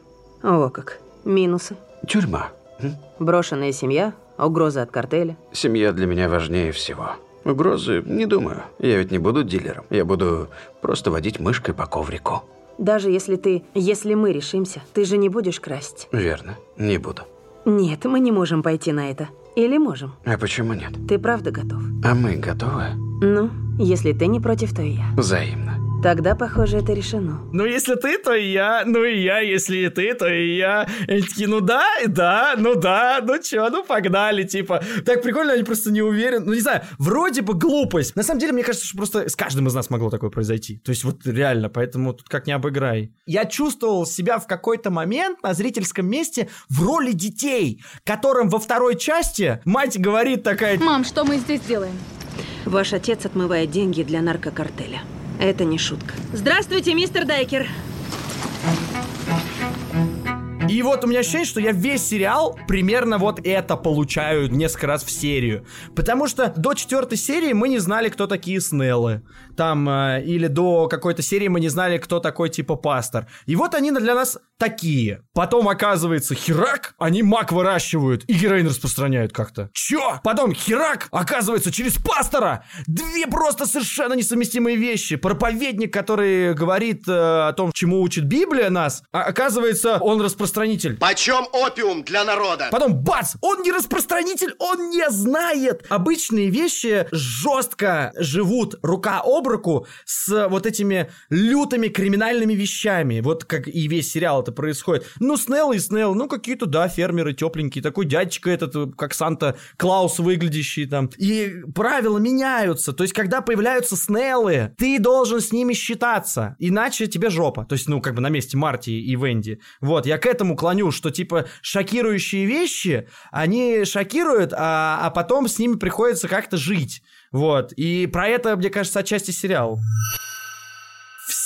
О как. Минусы. Тюрьма. м? Брошенная семья, угроза от картеля. Семья для меня важнее всего. Угрозы? Не думаю. Я ведь не буду дилером. Я буду просто водить мышкой по коврику. Даже если ты... Если мы решимся, ты же не будешь красть. Верно, не буду. Нет, мы не можем пойти на это. Или можем? А почему нет? Ты правда готов? А мы готовы? Ну, если ты не против, то и я. Взаимно. Тогда, похоже, это решено. Ну, если ты, то и я. Ну, и я, если и ты, то и я. И такие, ну да, да, ну да, ну чё, ну погнали, типа. Так прикольно, они просто не уверены. Ну, не знаю, вроде бы глупость. На самом деле, мне кажется, что просто с каждым из нас могло такое произойти. То есть вот реально, поэтому тут как не обыграй. Я чувствовал себя в какой-то момент на зрительском месте в роли детей, которым во второй части мать говорит такая, Мам, что мы здесь делаем? Ваш отец отмывает деньги для наркокартеля. Это не шутка. Здравствуйте, мистер Дайкер. И вот у меня ощущение, что я весь сериал примерно вот это получаю несколько раз в серию. Потому что до четвертой серии мы не знали, кто такие Снеллы. Там, э, или до какой-то серии мы не знали, кто такой типа пастор. И вот они для нас такие. Потом оказывается, херак, они мак выращивают и героин распространяют как-то. Чё? Потом херак, оказывается, через пастора. Две просто совершенно несовместимые вещи. Проповедник, который говорит э, о том, чему учит Библия нас, а оказывается, он распространитель. Почем опиум для народа? Потом бац! Он не распространитель, он не знает! Обычные вещи жестко живут рука об руку с вот этими лютыми криминальными вещами. Вот как и весь сериал это происходит. Ну, Снелл и Снелл, ну, какие-то, да, фермеры тепленькие. Такой дядечка этот, как Санта-Клаус выглядящий там. И правила меняются. То есть, когда появляются Снеллы, ты должен с ними считаться. Иначе тебе жопа. То есть, ну, как бы на месте Марти и Венди. Вот, я к этому клоню, что, типа, шокирующие вещи, они шокируют, а, а потом с ними приходится как-то жить. Вот. И про это, мне кажется, отчасти сериал.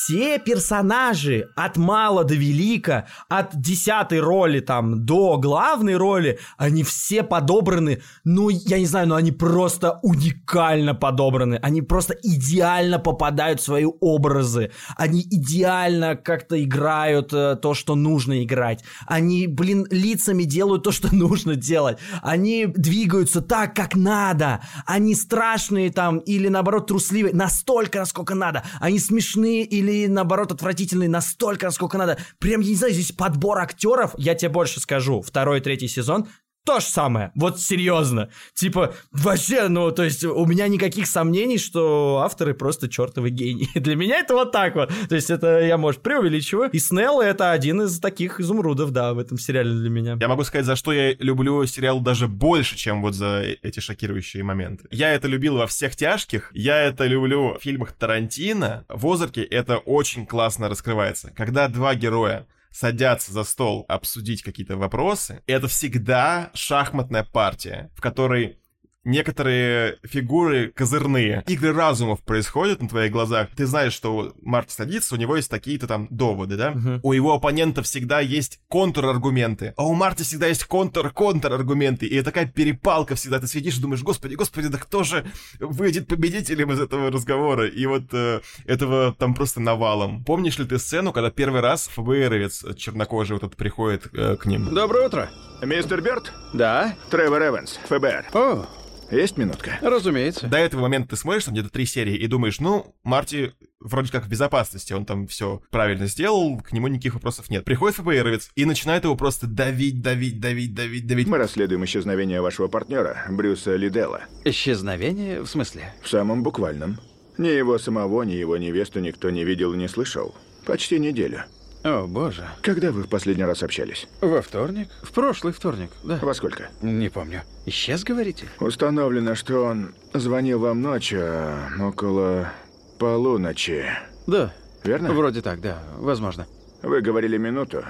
Все персонажи от мала до велика, от десятой роли там до главной роли, они все подобраны, ну, я не знаю, но они просто уникально подобраны. Они просто идеально попадают в свои образы. Они идеально как-то играют э, то, что нужно играть. Они, блин, лицами делают то, что *laughs* нужно делать. Они двигаются так, как надо. Они страшные там или, наоборот, трусливые настолько, насколько надо. Они смешные или, наоборот, отвратительные настолько, насколько надо. Прям, я не знаю, здесь подбор актеров, я тебе больше скажу, второй третий сезон то же самое. Вот серьезно. Типа, вообще, ну, то есть у меня никаких сомнений, что авторы просто чертовы гении. *laughs* Для меня это вот так вот. То есть это я, может, преувеличиваю. И Снелл это один из таких изумрудов, да, в этом сериале для меня. Я могу сказать, за что я люблю сериал даже больше, чем вот за эти шокирующие моменты. Я это любил во всех тяжких, я это люблю в фильмах Тарантино. В Озарке это очень классно раскрывается. Когда два героя садятся за стол обсудить какие-то вопросы, это всегда шахматная партия, в которой некоторые фигуры козырные. Игры разумов происходят на твоих глазах. Ты знаешь, что Марк садится, у него есть такие-то там доводы, да? Мгм. У его оппонента всегда есть контраргументы, а у Марти всегда есть контр-контраргументы. И такая перепалка всегда. Ты сидишь и думаешь, господи, господи, да кто же выйдет победителем из этого разговора? И вот э, этого там просто навалом. Помнишь ли ты сцену, когда первый раз ФБРовец чернокожий вот этот приходит э, к ним? Доброе утро. Мистер Берт? Да? Тревор Эванс, ФБР. О, Есть минутка? разумеется. До этого момента ты смотришь там где-то три серии и думаешь, ну, Марти вроде как в безопасности, он там все правильно сделал, к нему никаких вопросов нет. Приходит ФБРовец и начинает его просто давить, давить, давить, давить, давить. Мы расследуем исчезновение вашего партнера, Брюса Лиделла. Исчезновение? В смысле? В самом буквальном. Ни его самого, ни его невесту никто не видел и не слышал. Почти неделю. О, боже. Когда вы в последний раз общались? Во вторник? В прошлый вторник, да. Во сколько? Не помню. Исчез, говорите? Установлено, что он звонил вам ночью, а, около полуночи. Да. Верно? Вроде так, да. Возможно. Вы говорили минуту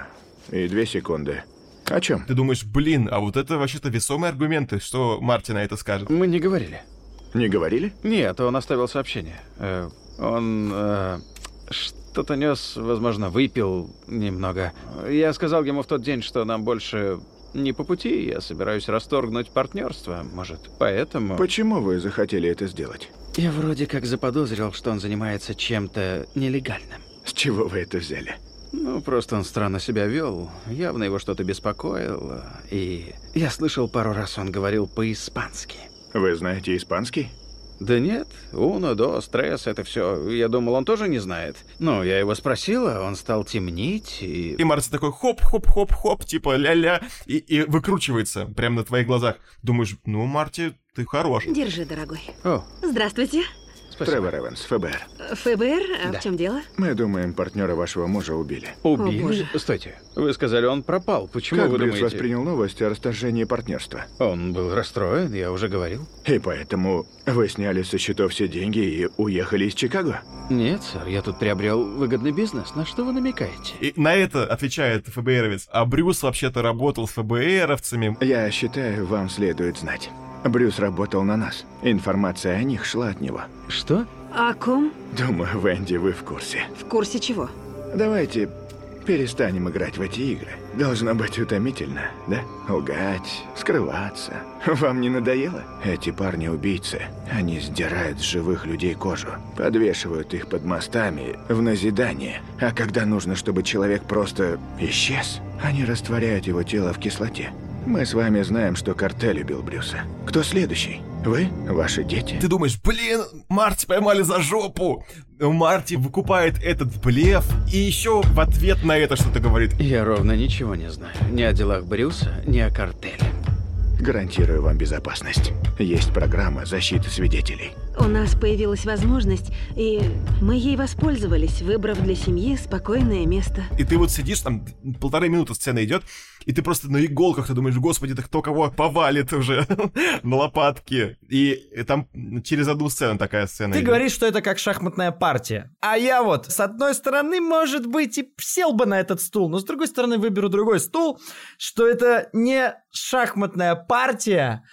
и две секунды. О чем? Ты думаешь, блин, а вот это вообще-то весомые аргументы, что Марти на это скажет. Мы не говорили. Не говорили? Нет, он оставил сообщение. Э, он э, что-то нес, возможно, выпил немного. Я сказал ему в тот день, что нам больше не по пути. Я собираюсь расторгнуть партнерство, может, поэтому... Почему вы захотели это сделать? Я вроде как заподозрил, что он занимается чем-то нелегальным. С чего вы это взяли? Ну, просто он странно себя вел. Явно его что-то беспокоило. И я слышал пару раз, он говорил по-испански. Вы знаете испанский? Да нет, уно, до, стресс, это все. Я думал, он тоже не знает. Ну, я его спросила, он стал темнить и... И Марти такой хоп-хоп-хоп-хоп, типа ля-ля, и, и выкручивается прямо на твоих глазах. Думаешь, ну, Марти, ты хорош. Держи, дорогой. О, Здравствуйте. Спасибо. Тревор Эванс, ФБР. ФБР, а Да. в чем дело? Мы думаем, партнера вашего мужа убили. Убили? боже. Стойте, вы сказали, он пропал. Почему как вы Брюс думаете? воспринял новость о расторжении партнерства? Он был расстроен, я уже говорил. И поэтому вы сняли со счетов все деньги и уехали из Чикаго? Нет, сэр, я тут приобрел выгодный бизнес. На что вы намекаете? И на это отвечает ФБРовец. А Брюс вообще-то работал с ФБРовцами. Я считаю, вам следует знать. Брюс работал на нас. Информация о них шла от него. Что? О ком? Думаю, Венди, вы в курсе. В курсе чего? Давайте перестанем играть в эти игры. Должно быть утомительно, да? Лгать, скрываться. Вам не надоело? Эти парни-убийцы. Они сдирают с живых людей кожу, подвешивают их под мостами в назидание. А когда нужно, чтобы человек просто исчез, они растворяют его тело в кислоте. Мы с вами знаем, что картель убил Брюса. Кто следующий? Вы? Ваши дети? Ты думаешь, блин, Марти поймали за жопу. Марти выкупает этот блеф и еще в ответ на это что-то говорит. Я ровно ничего не знаю. Ни о делах Брюса, ни о картеле. Гарантирую вам безопасность. Есть программа защиты свидетелей. У нас появилась возможность, и мы ей воспользовались, выбрав для семьи спокойное место. И ты вот сидишь, там полторы минуты сцена идет, и ты просто на иголках, ты думаешь, господи, да кто кого повалит уже *laughs* на лопатки. И там через одну сцену такая сцена Ты идет. говоришь, что это как шахматная партия. А я вот, с одной стороны, может быть, и сел бы на этот стул, но с другой стороны, выберу другой стул, что это не шахматная партия,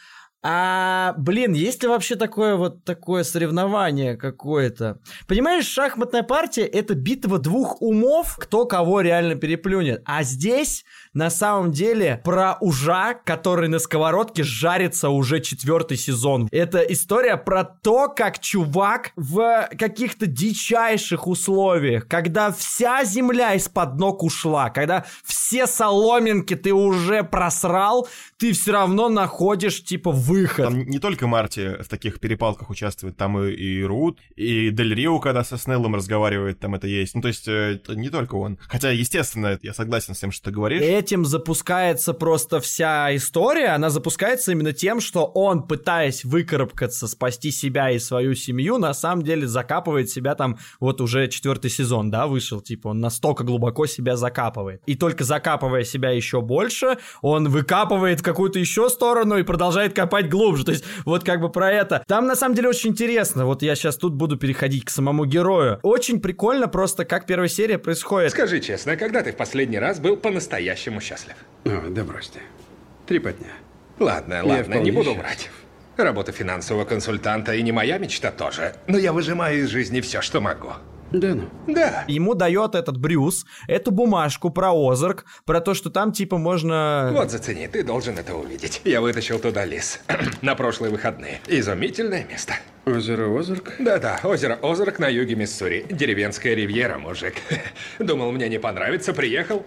а, блин, есть ли вообще такое вот такое соревнование какое-то? Понимаешь, шахматная партия — это битва двух умов, кто кого реально переплюнет. А здесь, на самом деле, про ужа, который на сковородке жарится уже четвертый сезон. Это история про то, как чувак в каких-то дичайших условиях, когда вся земля из-под ног ушла, когда все соломинки ты уже просрал, ты все равно находишь, типа, выход. Там не только Марти в таких перепалках участвует, там и, и Рут, и Дель Рио, когда со Снеллом разговаривает, там это есть. Ну, то есть, э, это не только он. Хотя, естественно, я согласен с тем, что ты говоришь. Этим запускается просто вся история. Она запускается именно тем, что он, пытаясь выкарабкаться, спасти себя и свою семью, на самом деле закапывает себя там, вот уже четвертый сезон, да, вышел, типа, он настолько глубоко себя закапывает. И только закапывая себя еще больше, он выкапывает в какую-то еще сторону и продолжает копать глубже. То есть, вот как бы про это. Там, на самом деле, очень интересно. Вот я сейчас тут буду переходить к самому герою. Очень прикольно просто, как первая серия происходит. Скажи честно, когда ты в последний раз был по-настоящему счастлив? О, да бросьте. Три по дня. Ладно, Я ладно, не буду счастлив. врать. Работа финансового консультанта и не моя мечта тоже. Но я выжимаю из жизни все, что могу. Да ну. Да. Ему дает этот Брюс эту бумажку про Озарк, про то, что там типа можно... Вот зацени, ты должен это увидеть. Я вытащил туда лис. *clears throat* на прошлые выходные. Изумительное место. Озеро Озарк? Да-да, озеро Озарк на юге Миссури. Деревенская ривьера, мужик. *laughs* Думал, мне не понравится, приехал.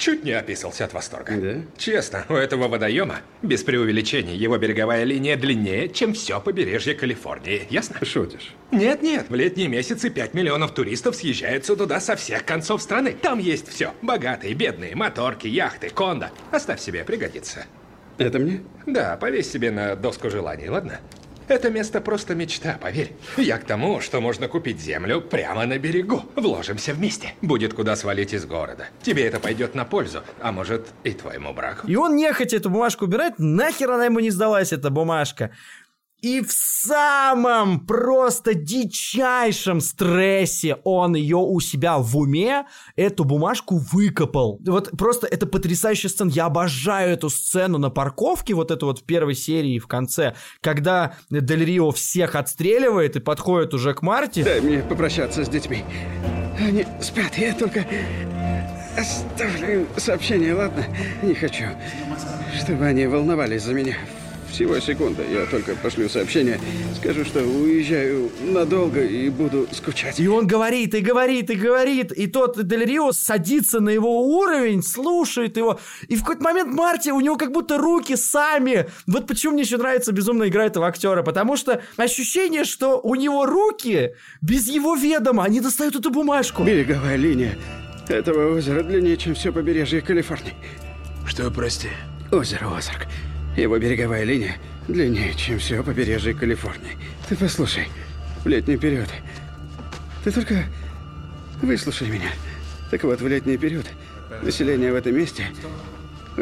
Чуть не описался от восторга. Да? Честно, у этого водоема, без преувеличений, его береговая линия длиннее, чем все побережье Калифорнии. Ясно? Шутишь? Нет-нет, в летние месяцы 5 миллионов туристов съезжаются туда со всех концов страны. Там есть все. Богатые, бедные, моторки, яхты, кондо. Оставь себе, пригодится. Это мне? Да, повесь себе на доску желаний, ладно? Это место просто мечта, поверь. Я к тому, что можно купить землю прямо на берегу. Вложимся вместе. Будет куда свалить из города. Тебе это пойдет на пользу, а может и твоему браку. И он нехотя эту бумажку убирает, нахер она ему не сдалась, эта бумажка. И в самом просто дичайшем стрессе он ее у себя в уме эту бумажку выкопал. Вот просто это потрясающая сцена. Я обожаю эту сцену на парковке, вот эту вот в первой серии в конце, когда Дель Рио всех отстреливает и подходит уже к Марти. Дай мне попрощаться с детьми. Они спят, я только оставлю сообщение, ладно? Не хочу, чтобы они волновались за меня. Всего секунда, я только пошлю сообщение. Скажу, что уезжаю надолго и буду скучать. И он говорит, и говорит, и говорит, и тот Дель Рио садится на его уровень, слушает его, и в какой-то момент Марти, у него как будто руки сами. Вот почему мне еще нравится безумно игра этого актера, потому что ощущение, что у него руки без его ведома, они достают эту бумажку. Береговая линия этого озера длиннее, чем все побережье Калифорнии. Что, прости? Озеро Озарк. Его береговая линия длиннее, чем все побережье Калифорнии. Ты послушай, в летний период. Ты только выслушай меня. Так вот, в летний период население в этом месте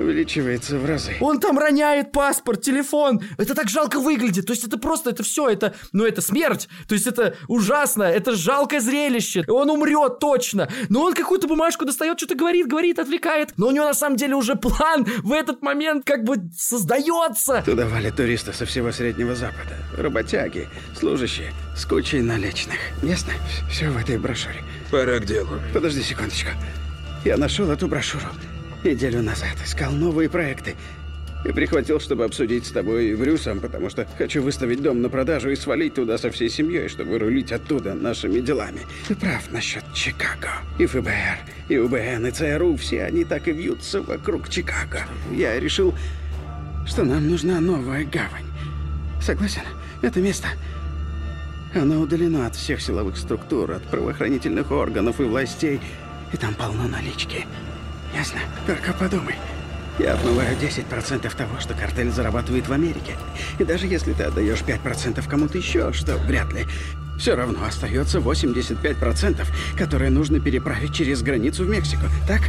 увеличивается в разы. Он там роняет паспорт, телефон. Это так жалко выглядит. То есть это просто, это все, это, ну это смерть. То есть это ужасно, это жалкое зрелище. Он умрет точно. Но он какую-то бумажку достает, что-то говорит, говорит, отвлекает. Но у него на самом деле уже план в этот момент как бы создается. Туда валят туристы со всего Среднего Запада. Работяги, служащие, с кучей наличных. Ясно? Все в этой брошюре. Пора к делу. Подожди секундочку. Я нашел эту брошюру неделю назад. Искал новые проекты. И прихватил, чтобы обсудить с тобой и Брюсом, потому что хочу выставить дом на продажу и свалить туда со всей семьей, чтобы рулить оттуда нашими делами. Ты прав насчет Чикаго. И ФБР, и УБН, и ЦРУ, все они так и вьются вокруг Чикаго. Я решил, что нам нужна новая гавань. Согласен? Это место оно удалено от всех силовых структур, от правоохранительных органов и властей. И там полно налички. Ясно? Только подумай. Я отмываю 10% того, что картель зарабатывает в Америке. И даже если ты отдаешь 5% кому-то еще, что вряд ли, все равно остается 85%, которые нужно переправить через границу в Мексику, так?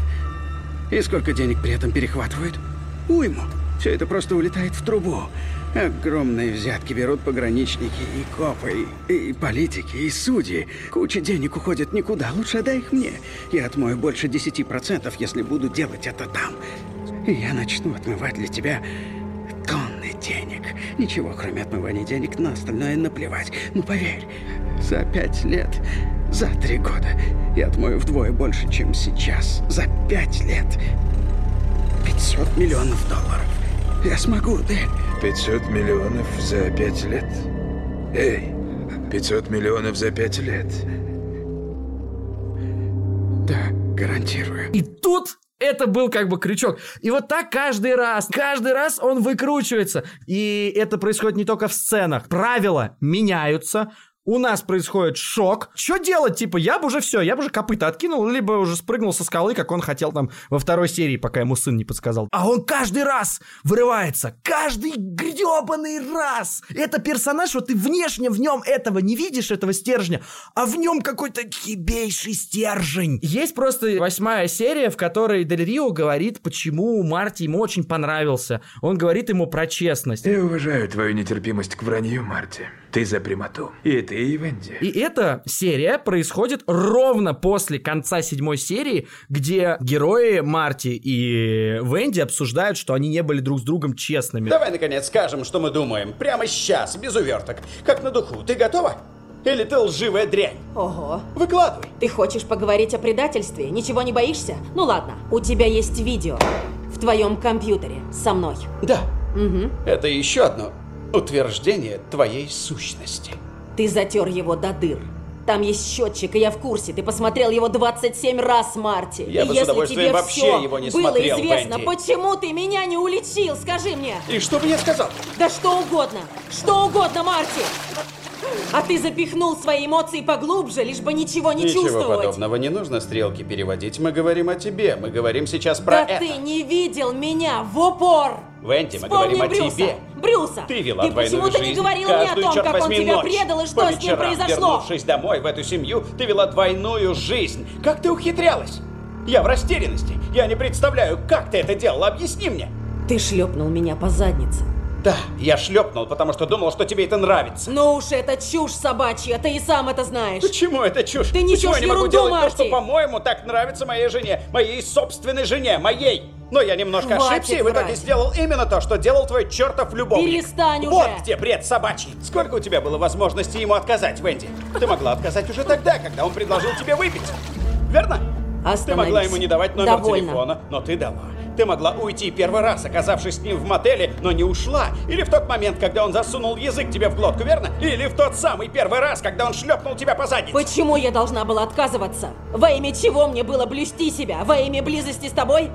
И сколько денег при этом перехватывают? Уйму. Все это просто улетает в трубу. Огромные взятки берут пограничники и копы, и, политики, и судьи. Куча денег уходит никуда. Лучше отдай их мне. Я отмою больше 10%, если буду делать это там. И я начну отмывать для тебя тонны денег. Ничего, кроме отмывания денег, на остальное наплевать. Ну, поверь, за пять лет, за три года я отмою вдвое больше, чем сейчас. За пять лет. 500 миллионов долларов. Я смогу, Дель. 500 миллионов за пять лет? Эй, 500 миллионов за пять лет. Да, гарантирую. И тут Это был как бы крючок. И вот так каждый раз, каждый раз он выкручивается. И это происходит не только в сценах. Правила меняются, у нас происходит шок. Что делать? Типа, я бы уже все, я бы уже копыта откинул, либо уже спрыгнул со скалы, как он хотел там во второй серии, пока ему сын не подсказал. А он каждый раз вырывается. Каждый гребаный раз. Это персонаж, вот ты внешне в нем этого не видишь, этого стержня, а в нем какой-то хибейший стержень. Есть просто восьмая серия, в которой Дель Рио говорит, почему Марти ему очень понравился. Он говорит ему про честность. Я уважаю твою нетерпимость к вранью, Марти. Ты за прямоту. И ты, и Венди. И эта серия происходит ровно после конца седьмой серии, где герои Марти и Венди обсуждают, что они не были друг с другом честными. Давай, наконец, скажем, что мы думаем. Прямо сейчас, без уверток. Как на духу. Ты готова? Или ты лживая дрянь? Ого. Выкладывай. Ты хочешь поговорить о предательстве? Ничего не боишься? Ну ладно, у тебя есть видео в твоем компьютере со мной. Да. Угу. Это еще одно утверждение твоей сущности. Ты затер его до дыр. Там есть счетчик, и я в курсе. Ты посмотрел его 27 раз, Марти. Я и бы с если удовольствием тебе вообще его не было смотрел, известно, Венди. почему ты меня не уличил? Скажи мне. И что бы я сказал? Да что угодно. Что угодно, Марти. А ты запихнул свои эмоции поглубже, лишь бы ничего не Ничего чувствовать. подобного. Не нужно стрелки переводить. Мы говорим о тебе. Мы говорим сейчас про Да это. ты не видел меня в упор. Венти, мы Вспомни говорим о Брюса. тебе. Брюса. Ты вела Ты двойную почему-то не жизнь. говорил мне о том, черт как он тебя ночь. предал и По что с ним произошло. Вернувшись домой в эту семью, ты вела двойную жизнь. Как ты ухитрялась? Я в растерянности. Я не представляю, как ты это делала. Объясни мне. Ты шлепнул меня по заднице. Да, я шлепнул, потому что думал, что тебе это нравится. Ну уж это чушь собачья, ты и сам это знаешь. Почему это чушь? Ты Почему несешь я не могу делать то, Марти? что, по-моему, так нравится моей жене? Моей собственной жене, моей! Но я немножко Хватит ошибся и в итоге врать. сделал именно то, что делал твой чертов любовник. Перестань Вот уже. где бред собачий. Сколько у тебя было возможности ему отказать, Венди? Ты могла отказать уже тогда, когда он предложил тебе выпить. Верно? Ты Остановись. могла ему не давать номер Довольно. телефона, но ты дала. Ты могла уйти первый раз, оказавшись с ним в мотеле, но не ушла. Или в тот момент, когда он засунул язык тебе в глотку, верно? Или в тот самый первый раз, когда он шлепнул тебя по заднице. Почему я должна была отказываться? Во имя чего мне было блюсти себя? Во имя близости с тобой?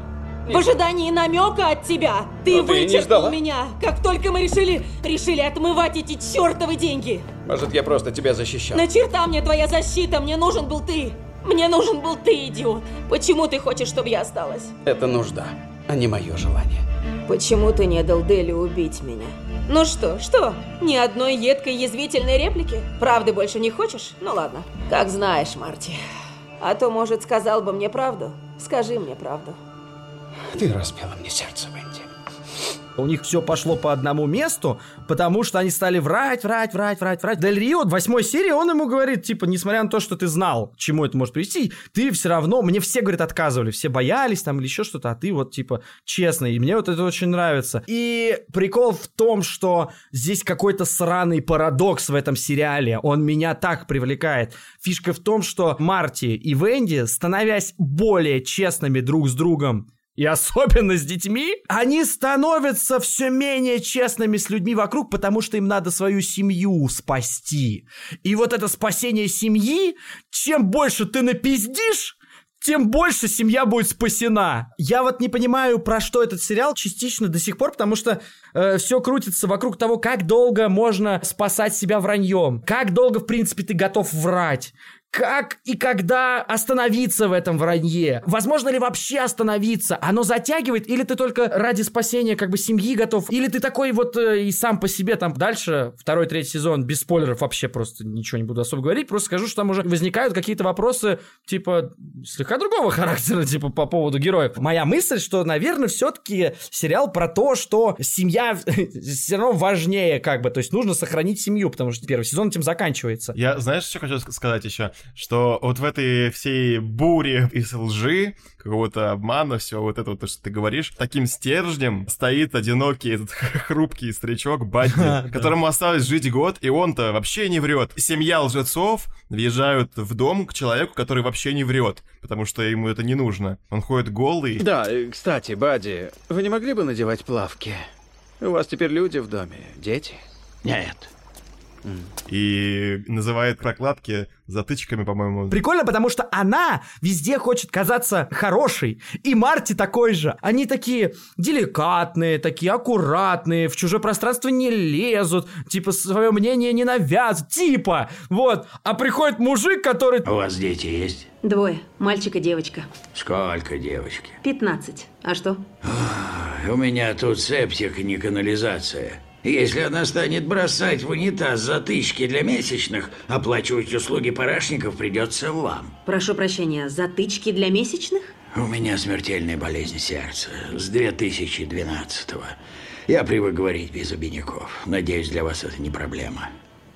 В ожидании намека от тебя. Ты Но ты не вычеркнул ждала. меня, как только мы решили, решили отмывать эти чертовы деньги. Может, я просто тебя защищал. На черта мне твоя защита, мне нужен был ты. Мне нужен был ты, идиот. Почему ты хочешь, чтобы я осталась? Это нужда, а не мое желание. Почему ты не дал Дели убить меня? Ну что, что? Ни одной едкой язвительной реплики? Правды больше не хочешь? Ну ладно. Как знаешь, Марти. А то, может, сказал бы мне правду? Скажи мне правду. Ты разбила мне сердце. У них все пошло по одному месту, потому что они стали врать, врать, врать, врать, врать. Дель Рио в восьмой серии он ему говорит, типа, несмотря на то, что ты знал, к чему это может привести, ты все равно, мне все, говорит, отказывали, все боялись там или еще что-то, а ты вот, типа, честный, и мне вот это очень нравится. И прикол в том, что здесь какой-то сраный парадокс в этом сериале, он меня так привлекает. Фишка в том, что Марти и Венди, становясь более честными друг с другом, и особенно с детьми, они становятся все менее честными с людьми вокруг, потому что им надо свою семью спасти. И вот это спасение семьи, чем больше ты напиздишь, тем больше семья будет спасена. Я вот не понимаю, про что этот сериал частично до сих пор, потому что все крутится вокруг того, как долго можно спасать себя враньем, как долго, в принципе, ты готов врать, как и когда остановиться в этом вранье? Возможно ли вообще остановиться? Оно затягивает? Или ты только ради спасения как бы семьи готов? Или ты такой вот э, и сам по себе там дальше, второй, третий сезон, без спойлеров вообще просто ничего не буду особо говорить, просто скажу, что там уже возникают какие-то вопросы, типа, слегка другого характера, *laughs* типа, по поводу героев. Моя мысль, что, наверное, все-таки сериал про то, что семья *laughs* все равно важнее, как бы, то есть нужно сохранить семью, потому что первый сезон этим заканчивается. Я, знаешь, что хочу сказать еще? Что вот в этой всей буре из лжи, какого-то обмана, все вот это вот, то, что ты говоришь, таким стержнем стоит одинокий этот *laughs* хрупкий старичок Бадди, *laughs* которому осталось жить год, и он-то вообще не врет. Семья лжецов въезжают в дом к человеку, который вообще не врет, потому что ему это не нужно. Он ходит голый. Да, кстати, Бадди, вы не могли бы надевать плавки? У вас теперь люди в доме, дети? Нет. И называет прокладки затычками, по-моему. Прикольно, потому что она везде хочет казаться хорошей. И Марти такой же. Они такие деликатные, такие аккуратные, в чужое пространство не лезут, типа свое мнение не навязывают, типа, вот. А приходит мужик, который... У вас дети есть? Двое. Мальчик и девочка. Сколько девочки? 15. А что? У меня тут септик, не канализация. Если она станет бросать в унитаз затычки для месячных, оплачивать услуги парашников придется вам. Прошу прощения, затычки для месячных? У меня смертельная болезнь сердца с 2012-го. Я привык говорить без обиняков. Надеюсь, для вас это не проблема.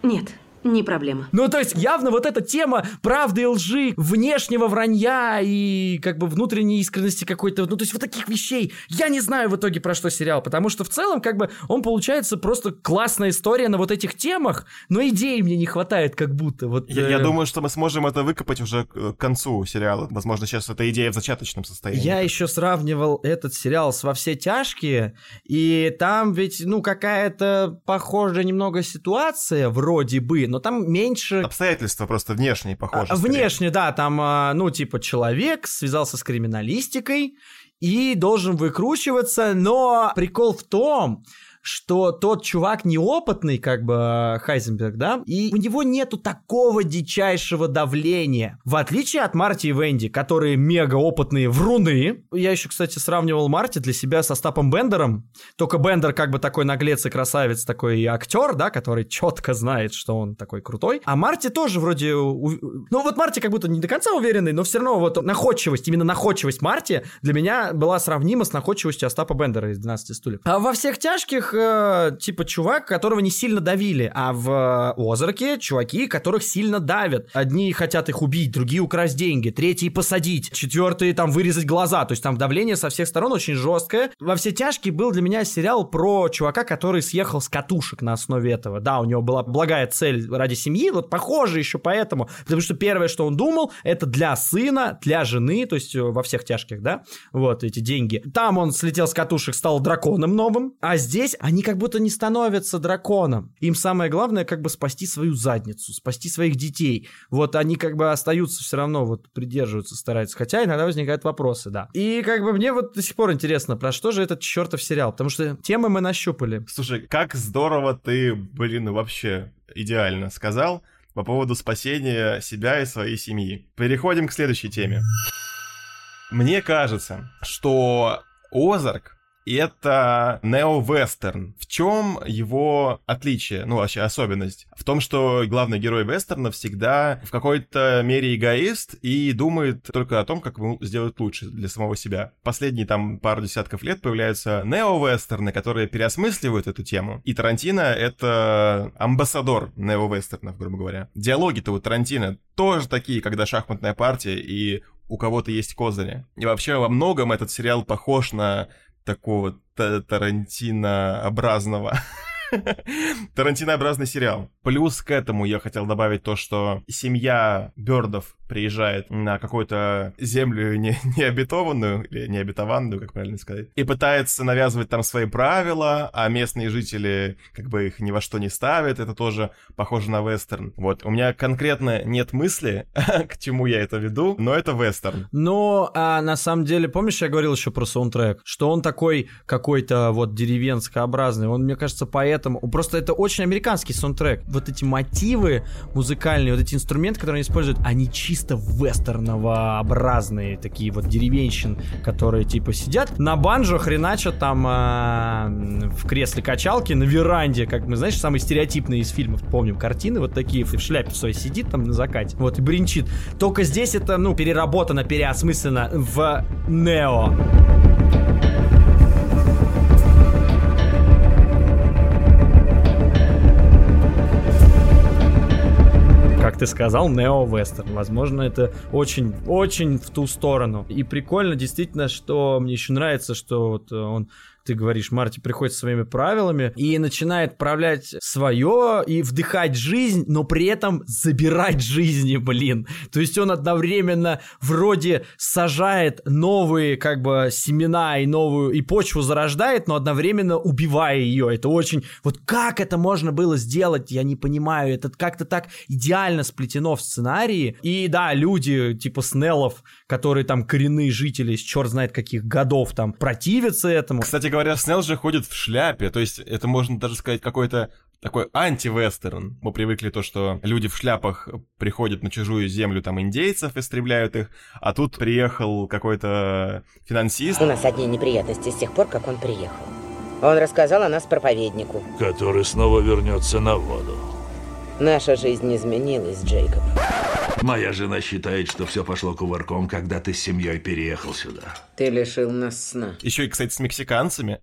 Нет, не проблема. Ну, то есть, явно вот эта тема правды и лжи, внешнего вранья и как бы внутренней искренности какой-то, ну, то есть вот таких вещей. Я не знаю в итоге про что сериал, потому что в целом как бы он получается просто классная история на вот этих темах, но идей мне не хватает как будто. Вот, Я, э, я думаю, что мы сможем это выкопать уже к к концу сериала. Возможно, сейчас эта идея в зачаточном состоянии. Я еще сравнивал этот сериал с «Во все тяжкие», и там ведь, ну, какая-то похожая немного ситуация вроде бы, но там меньше... Обстоятельства просто внешние похожи. А. Внешне, да, там, а, ну, типа, человек связался с криминалистикой и должен выкручиваться, но прикол в том, что тот чувак неопытный, как бы Хайзенберг, да, и у него нету такого дичайшего давления. В отличие от Марти и Венди, которые мега опытные вруны. Я еще, кстати, сравнивал Марти для себя со Стапом Бендером. Только Бендер как бы такой наглец и красавец, такой актер, да, который четко знает, что он такой крутой. А Марти тоже вроде... Ну вот Марти как будто не до конца уверенный, но все равно вот находчивость, именно находчивость Марти для меня была сравнима с находчивостью Остапа Бендера из 12 стульев. А во всех тяжких, э, типа, чувак, которого не сильно давили, а в э, Озарке чуваки, которых сильно давят. Одни хотят их убить, другие украсть деньги, третьи посадить, четвертые там вырезать глаза. То есть там давление со всех сторон очень жесткое. Во все тяжкие был для меня сериал про чувака, который съехал с катушек на основе этого. Да, у него была благая цель ради семьи, вот похоже еще поэтому. Потому что первое, что он думал, это для сына, для жены, то есть э, во всех тяжких, да, вот эти деньги. Там он слетел с катушек, стал драконом новым, а здесь они как будто не становятся драконом. Им самое главное как бы спасти свою задницу, спасти своих детей. Вот они как бы остаются все равно, вот придерживаются, стараются. Хотя иногда возникают вопросы, да. И как бы мне вот до сих пор интересно, про что же этот чертов сериал, потому что темы мы нащупали. Слушай, как здорово ты, блин, вообще идеально сказал по поводу спасения себя и своей семьи. Переходим к следующей теме. Мне кажется, что Озарк это нео-вестерн. В чем его отличие, ну, вообще особенность? В том, что главный герой вестерна всегда в какой-то мере эгоист и думает только о том, как ему сделать лучше для самого себя. Последние там пару десятков лет появляются нео-вестерны, которые переосмысливают эту тему. И Тарантино — это амбассадор нео-вестернов, грубо говоря. Диалоги-то у Тарантино тоже такие, когда шахматная партия и у кого-то есть козыри. И вообще во многом этот сериал похож на такого та- Тарантинообразного. *laughs* Тарантинообразный сериал. Плюс к этому я хотел добавить то, что семья Бёрдов приезжает на какую-то землю *laughs* не, необетованную, или необетованную, как правильно сказать, и пытается навязывать там свои правила, а местные жители как бы их ни во что не ставят, это тоже похоже на вестерн. Вот, у меня конкретно нет мысли, *laughs* к чему я это веду, но это вестерн. Но а на самом деле, помнишь, я говорил еще про саундтрек, что он такой какой-то вот деревенскообразный, он, мне кажется, поэтому... Просто это очень американский саундтрек. Вот эти мотивы музыкальные, вот эти инструменты, которые они используют, они чисто вестернообразные, такие вот деревенщин, которые типа сидят на банджо, хреначат там а, в кресле качалки на веранде, как мы, знаешь, самые стереотипные из фильмов, помним, картины вот такие, в шляпе своей сидит там на закате, вот, и бринчит. Только здесь это, ну, переработано, переосмысленно в нео. Ты сказал, нео-вестерн. Возможно, это очень-очень в ту сторону. И прикольно, действительно, что мне еще нравится, что вот он ты говоришь, Марти приходит со своими правилами и начинает правлять свое и вдыхать жизнь, но при этом забирать жизни, блин. То есть он одновременно вроде сажает новые как бы семена и новую и почву зарождает, но одновременно убивая ее. Это очень... Вот как это можно было сделать, я не понимаю. Это как-то так идеально сплетено в сценарии. И да, люди типа Снеллов, которые там коренные жители с черт знает каких годов там противятся этому. Кстати говоря, Снелл же ходит в шляпе, то есть это можно даже сказать какой-то такой анти-вестерн. Мы привыкли то, что люди в шляпах приходят на чужую землю, там, индейцев, истребляют их, а тут приехал какой-то финансист. У нас одни неприятности с тех пор, как он приехал. Он рассказал о нас проповеднику. Который снова вернется на воду. Наша жизнь изменилась, Джейкоб. Моя жена считает, что все пошло кувырком, когда ты с семьей переехал сюда. Ты лишил нас сна. Еще и, кстати, с мексиканцами.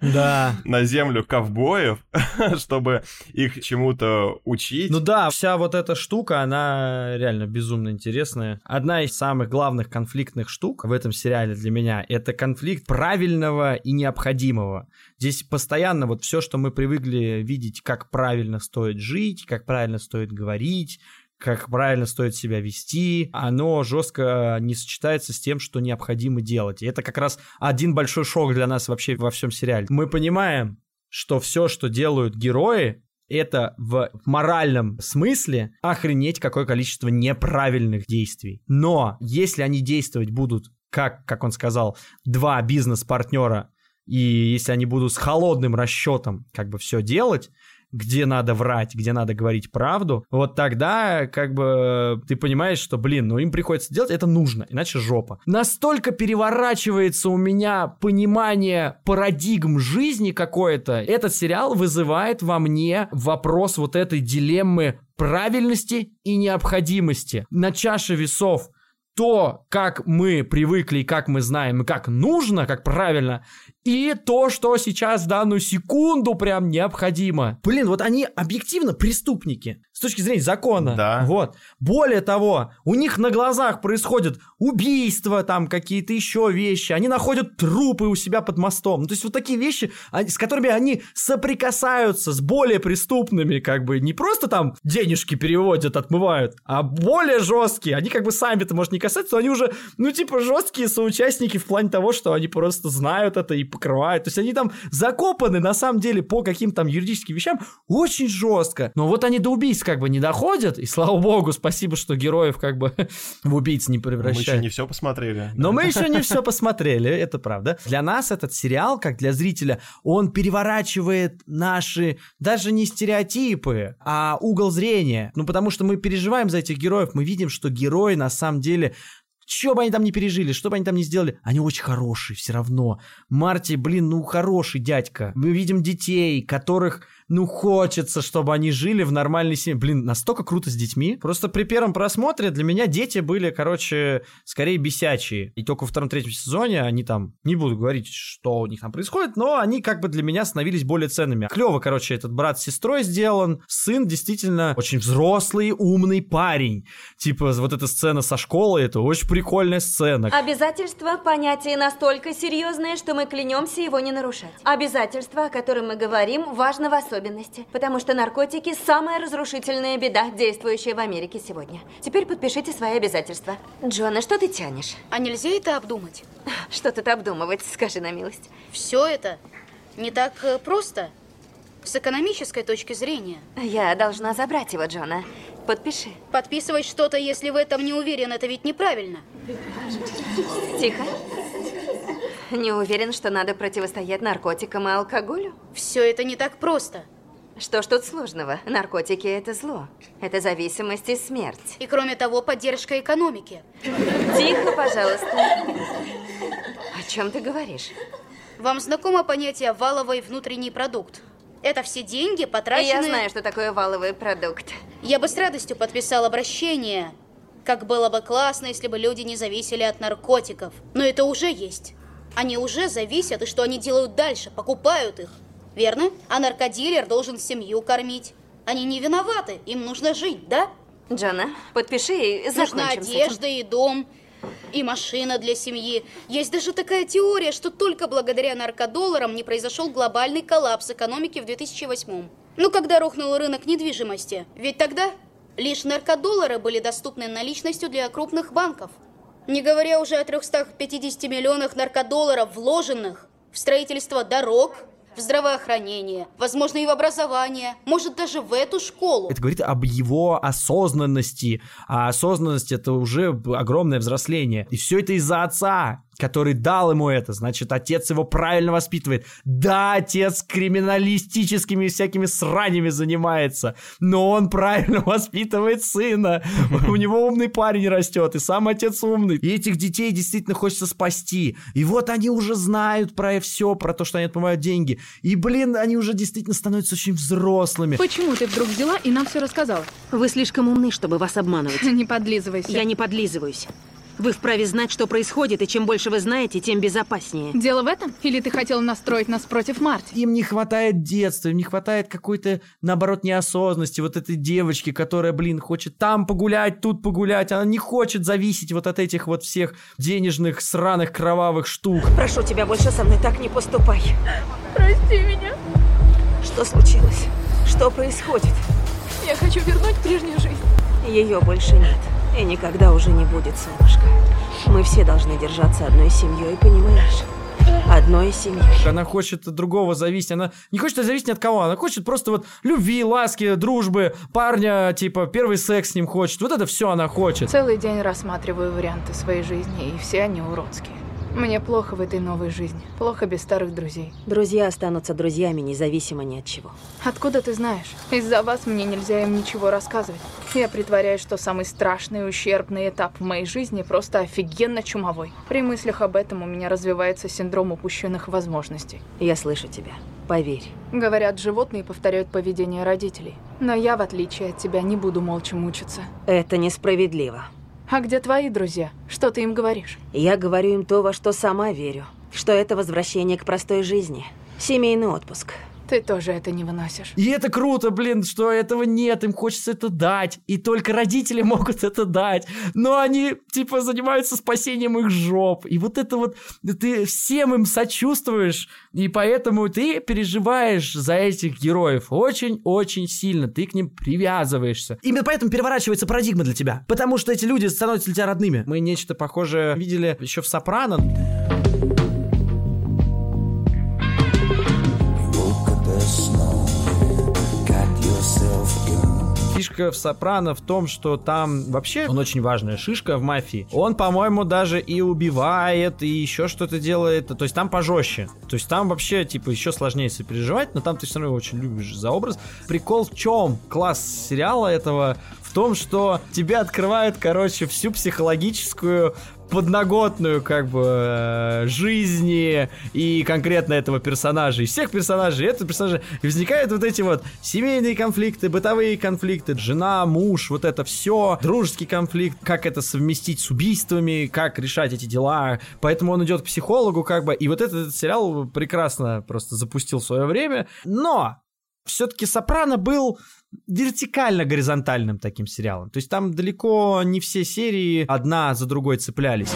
Да. *laughs* На землю ковбоев, *laughs* чтобы их чему-то учить. Ну да, вся вот эта штука, она реально безумно интересная. Одна из самых главных конфликтных штук в этом сериале для меня, это конфликт правильного и необходимого. Здесь постоянно вот все, что мы привыкли видеть, как правильно стоит жить, как правильно стоит говорить, как правильно стоит себя вести, оно жестко не сочетается с тем, что необходимо делать. И это как раз один большой шок для нас вообще во всем сериале. Мы понимаем, что все, что делают герои, это в моральном смысле охренеть какое количество неправильных действий. Но если они действовать будут, как, как он сказал, два бизнес-партнера, и если они будут с холодным расчетом как бы все делать, где надо врать, где надо говорить правду, вот тогда как бы ты понимаешь, что, блин, ну им приходится делать, это нужно, иначе жопа. Настолько переворачивается у меня понимание парадигм жизни какое-то, этот сериал вызывает во мне вопрос вот этой дилеммы правильности и необходимости. На чаше весов то, как мы привыкли и как мы знаем, и как нужно, как правильно, и то, что сейчас в данную секунду прям необходимо. Блин, вот они объективно преступники с точки зрения закона. Да. Вот. Более того, у них на глазах происходят убийства, там какие-то еще вещи. Они находят трупы у себя под мостом. Ну, то есть вот такие вещи, с которыми они соприкасаются с более преступными, как бы не просто там денежки переводят, отмывают, а более жесткие. Они как бы сами-то, может, не касаются, но они уже, ну, типа, жесткие соучастники в плане того, что они просто знают это и покрывают. То есть они там закопаны, на самом деле, по каким-то там юридическим вещам очень жестко. Но вот они до убийств как бы не доходят, и слава богу, спасибо, что героев как бы *laughs* в убийц не превращают. Мы еще не все посмотрели. Но мы еще не все посмотрели, это правда. Для нас этот сериал, как для зрителя, он переворачивает наши даже не стереотипы, а угол зрения. Ну, потому что мы переживаем за этих героев, мы видим, что герои на самом деле что бы они там не пережили, что бы они там не сделали, они очень хорошие все равно. Марти, блин, ну хороший дядька. Мы видим детей, которых ну, хочется, чтобы они жили в нормальной семье. Блин, настолько круто с детьми. Просто при первом просмотре для меня дети были, короче, скорее бесячие. И только во втором-третьем сезоне они там, не буду говорить, что у них там происходит, но они как бы для меня становились более ценными. Клево, короче, этот брат с сестрой сделан. Сын действительно очень взрослый, умный парень. Типа вот эта сцена со школы, это очень прикольная сцена. Обязательство – понятие настолько серьезное, что мы клянемся его не нарушать. Обязательство, о котором мы говорим, важно в особенности особенности, потому что наркотики – самая разрушительная беда, действующая в Америке сегодня. Теперь подпишите свои обязательства. Джона, что ты тянешь? А нельзя это обдумать? *laughs* Что тут обдумывать, скажи на милость? Все это не так э, просто. С экономической точки зрения. Я должна забрать его, Джона. Подпиши. Подписывать что-то, если в этом не уверен, это ведь неправильно. Тихо. Не уверен, что надо противостоять наркотикам и алкоголю? Все это не так просто. Что ж тут сложного? Наркотики – это зло. Это зависимость и смерть. И кроме того, поддержка экономики. Тихо, пожалуйста. О чем ты говоришь? Вам знакомо понятие «валовый внутренний продукт»? Это все деньги, потраченные... Я знаю, что такое валовый продукт. Я бы с радостью подписал обращение. Как было бы классно, если бы люди не зависели от наркотиков. Но это уже есть. Они уже зависят, и что они делают дальше? Покупают их. Верно? А наркодилер должен семью кормить. Они не виноваты, им нужно жить, да? Джона, подпиши и Нужна одежда и дом. и машина для семьи. Есть даже такая теория, что только благодаря наркодолларам не произошел глобальный коллапс экономики в 2008 Ну, когда рухнул рынок недвижимости. Ведь тогда лишь наркодоллары были доступны наличностью для крупных банков. Не говоря уже о 350 миллионах наркодолларов, вложенных в строительство дорог, в здравоохранение, возможно, и в образование, может, даже в эту школу. Это говорит об его осознанности, а осознанность это уже огромное взросление. И все это из-за отца, который дал ему это, значит, отец его правильно воспитывает. Да, отец криминалистическими всякими сранями занимается, но он правильно *laughs* воспитывает сына. *laughs* У него умный парень растет, и сам отец умный. И этих детей действительно хочется спасти. И вот они уже знают про все, про то, что они отмывают деньги. И, блин, они уже действительно становятся очень взрослыми. Почему ты вдруг взяла и нам все рассказала? Вы слишком умны, чтобы вас обманывать. *laughs* Не подлизывайся. Я не подлизываюсь. Вы вправе знать, что происходит, и чем больше вы знаете, тем безопаснее. Дело в этом? Или ты хотел настроить нас против Марти? Им не хватает детства, им не хватает какой-то, наоборот, неосознанности. Вот этой девочки, которая, блин, хочет там погулять, тут погулять. Она не хочет зависеть вот от этих вот всех денежных, сраных, кровавых штук. Прошу тебя, больше со мной так не поступай. Прости меня. Что случилось? Что происходит? Я хочу вернуть прежнюю жизнь. Ее больше нет. И никогда уже не будет, солнышко. Мы все должны держаться одной семьей, понимаешь? Одной семьей. Она хочет от другого зависеть. Она не хочет зависеть ни от кого. Она хочет просто вот любви, ласки, дружбы, парня, типа, первый секс с ним хочет. Вот это все она хочет. Целый день рассматриваю варианты своей жизни, и все они уродские. Мне плохо в этой новой жизни. Плохо без старых друзей. Друзья останутся друзьями, независимо ни от чего. Откуда ты знаешь? Из-за вас мне нельзя им ничего рассказывать. Я притворяюсь, что самый страшный и ущербный этап в моей жизни просто офигенно чумовой. При мыслях об этом у меня развивается синдром упущенных возможностей. Я слышу тебя. Поверь. Говорят, животные повторяют поведение родителей. Но я, в отличие от тебя, не буду молча мучиться. Это несправедливо. А где твои друзья? Что ты им говоришь? Я говорю им то, во что сама верю. Что это возвращение к простой жизни. Семейный отпуск. Ты тоже это не выносишь. И это круто, блин, что этого нет, им хочется это дать. И только родители *laughs* могут это дать. Но они, типа, занимаются спасением их жоп. И вот это вот, ты всем им сочувствуешь, и поэтому ты переживаешь за этих героев очень-очень сильно. Ты к ним привязываешься. Именно поэтому переворачивается парадигма для тебя. Потому что эти люди становятся для тебя родными. Мы нечто похожее видели еще в «Сопрано». Фишка в Сопрано в том, что там вообще он очень важная шишка в мафии. Он, по-моему, даже и убивает, и еще что-то делает. То есть там пожестче. То есть там вообще, типа, еще сложнее сопереживать, но там ты все равно его очень любишь за образ. Прикол в чем? Класс сериала этого в том, что тебе открывают, короче, всю психологическую подноготную, как бы, э, жизни и конкретно этого персонажа. Из всех персонажей этого персонажа возникают вот эти вот семейные конфликты, бытовые конфликты, жена, муж, вот это все, дружеский конфликт, как это совместить с убийствами, как решать эти дела. Поэтому он идет к психологу, как бы, и вот этот, этот сериал прекрасно просто запустил свое время. Но все-таки Сопрано был вертикально-горизонтальным таким сериалом. То есть там далеко не все серии одна за другой цеплялись.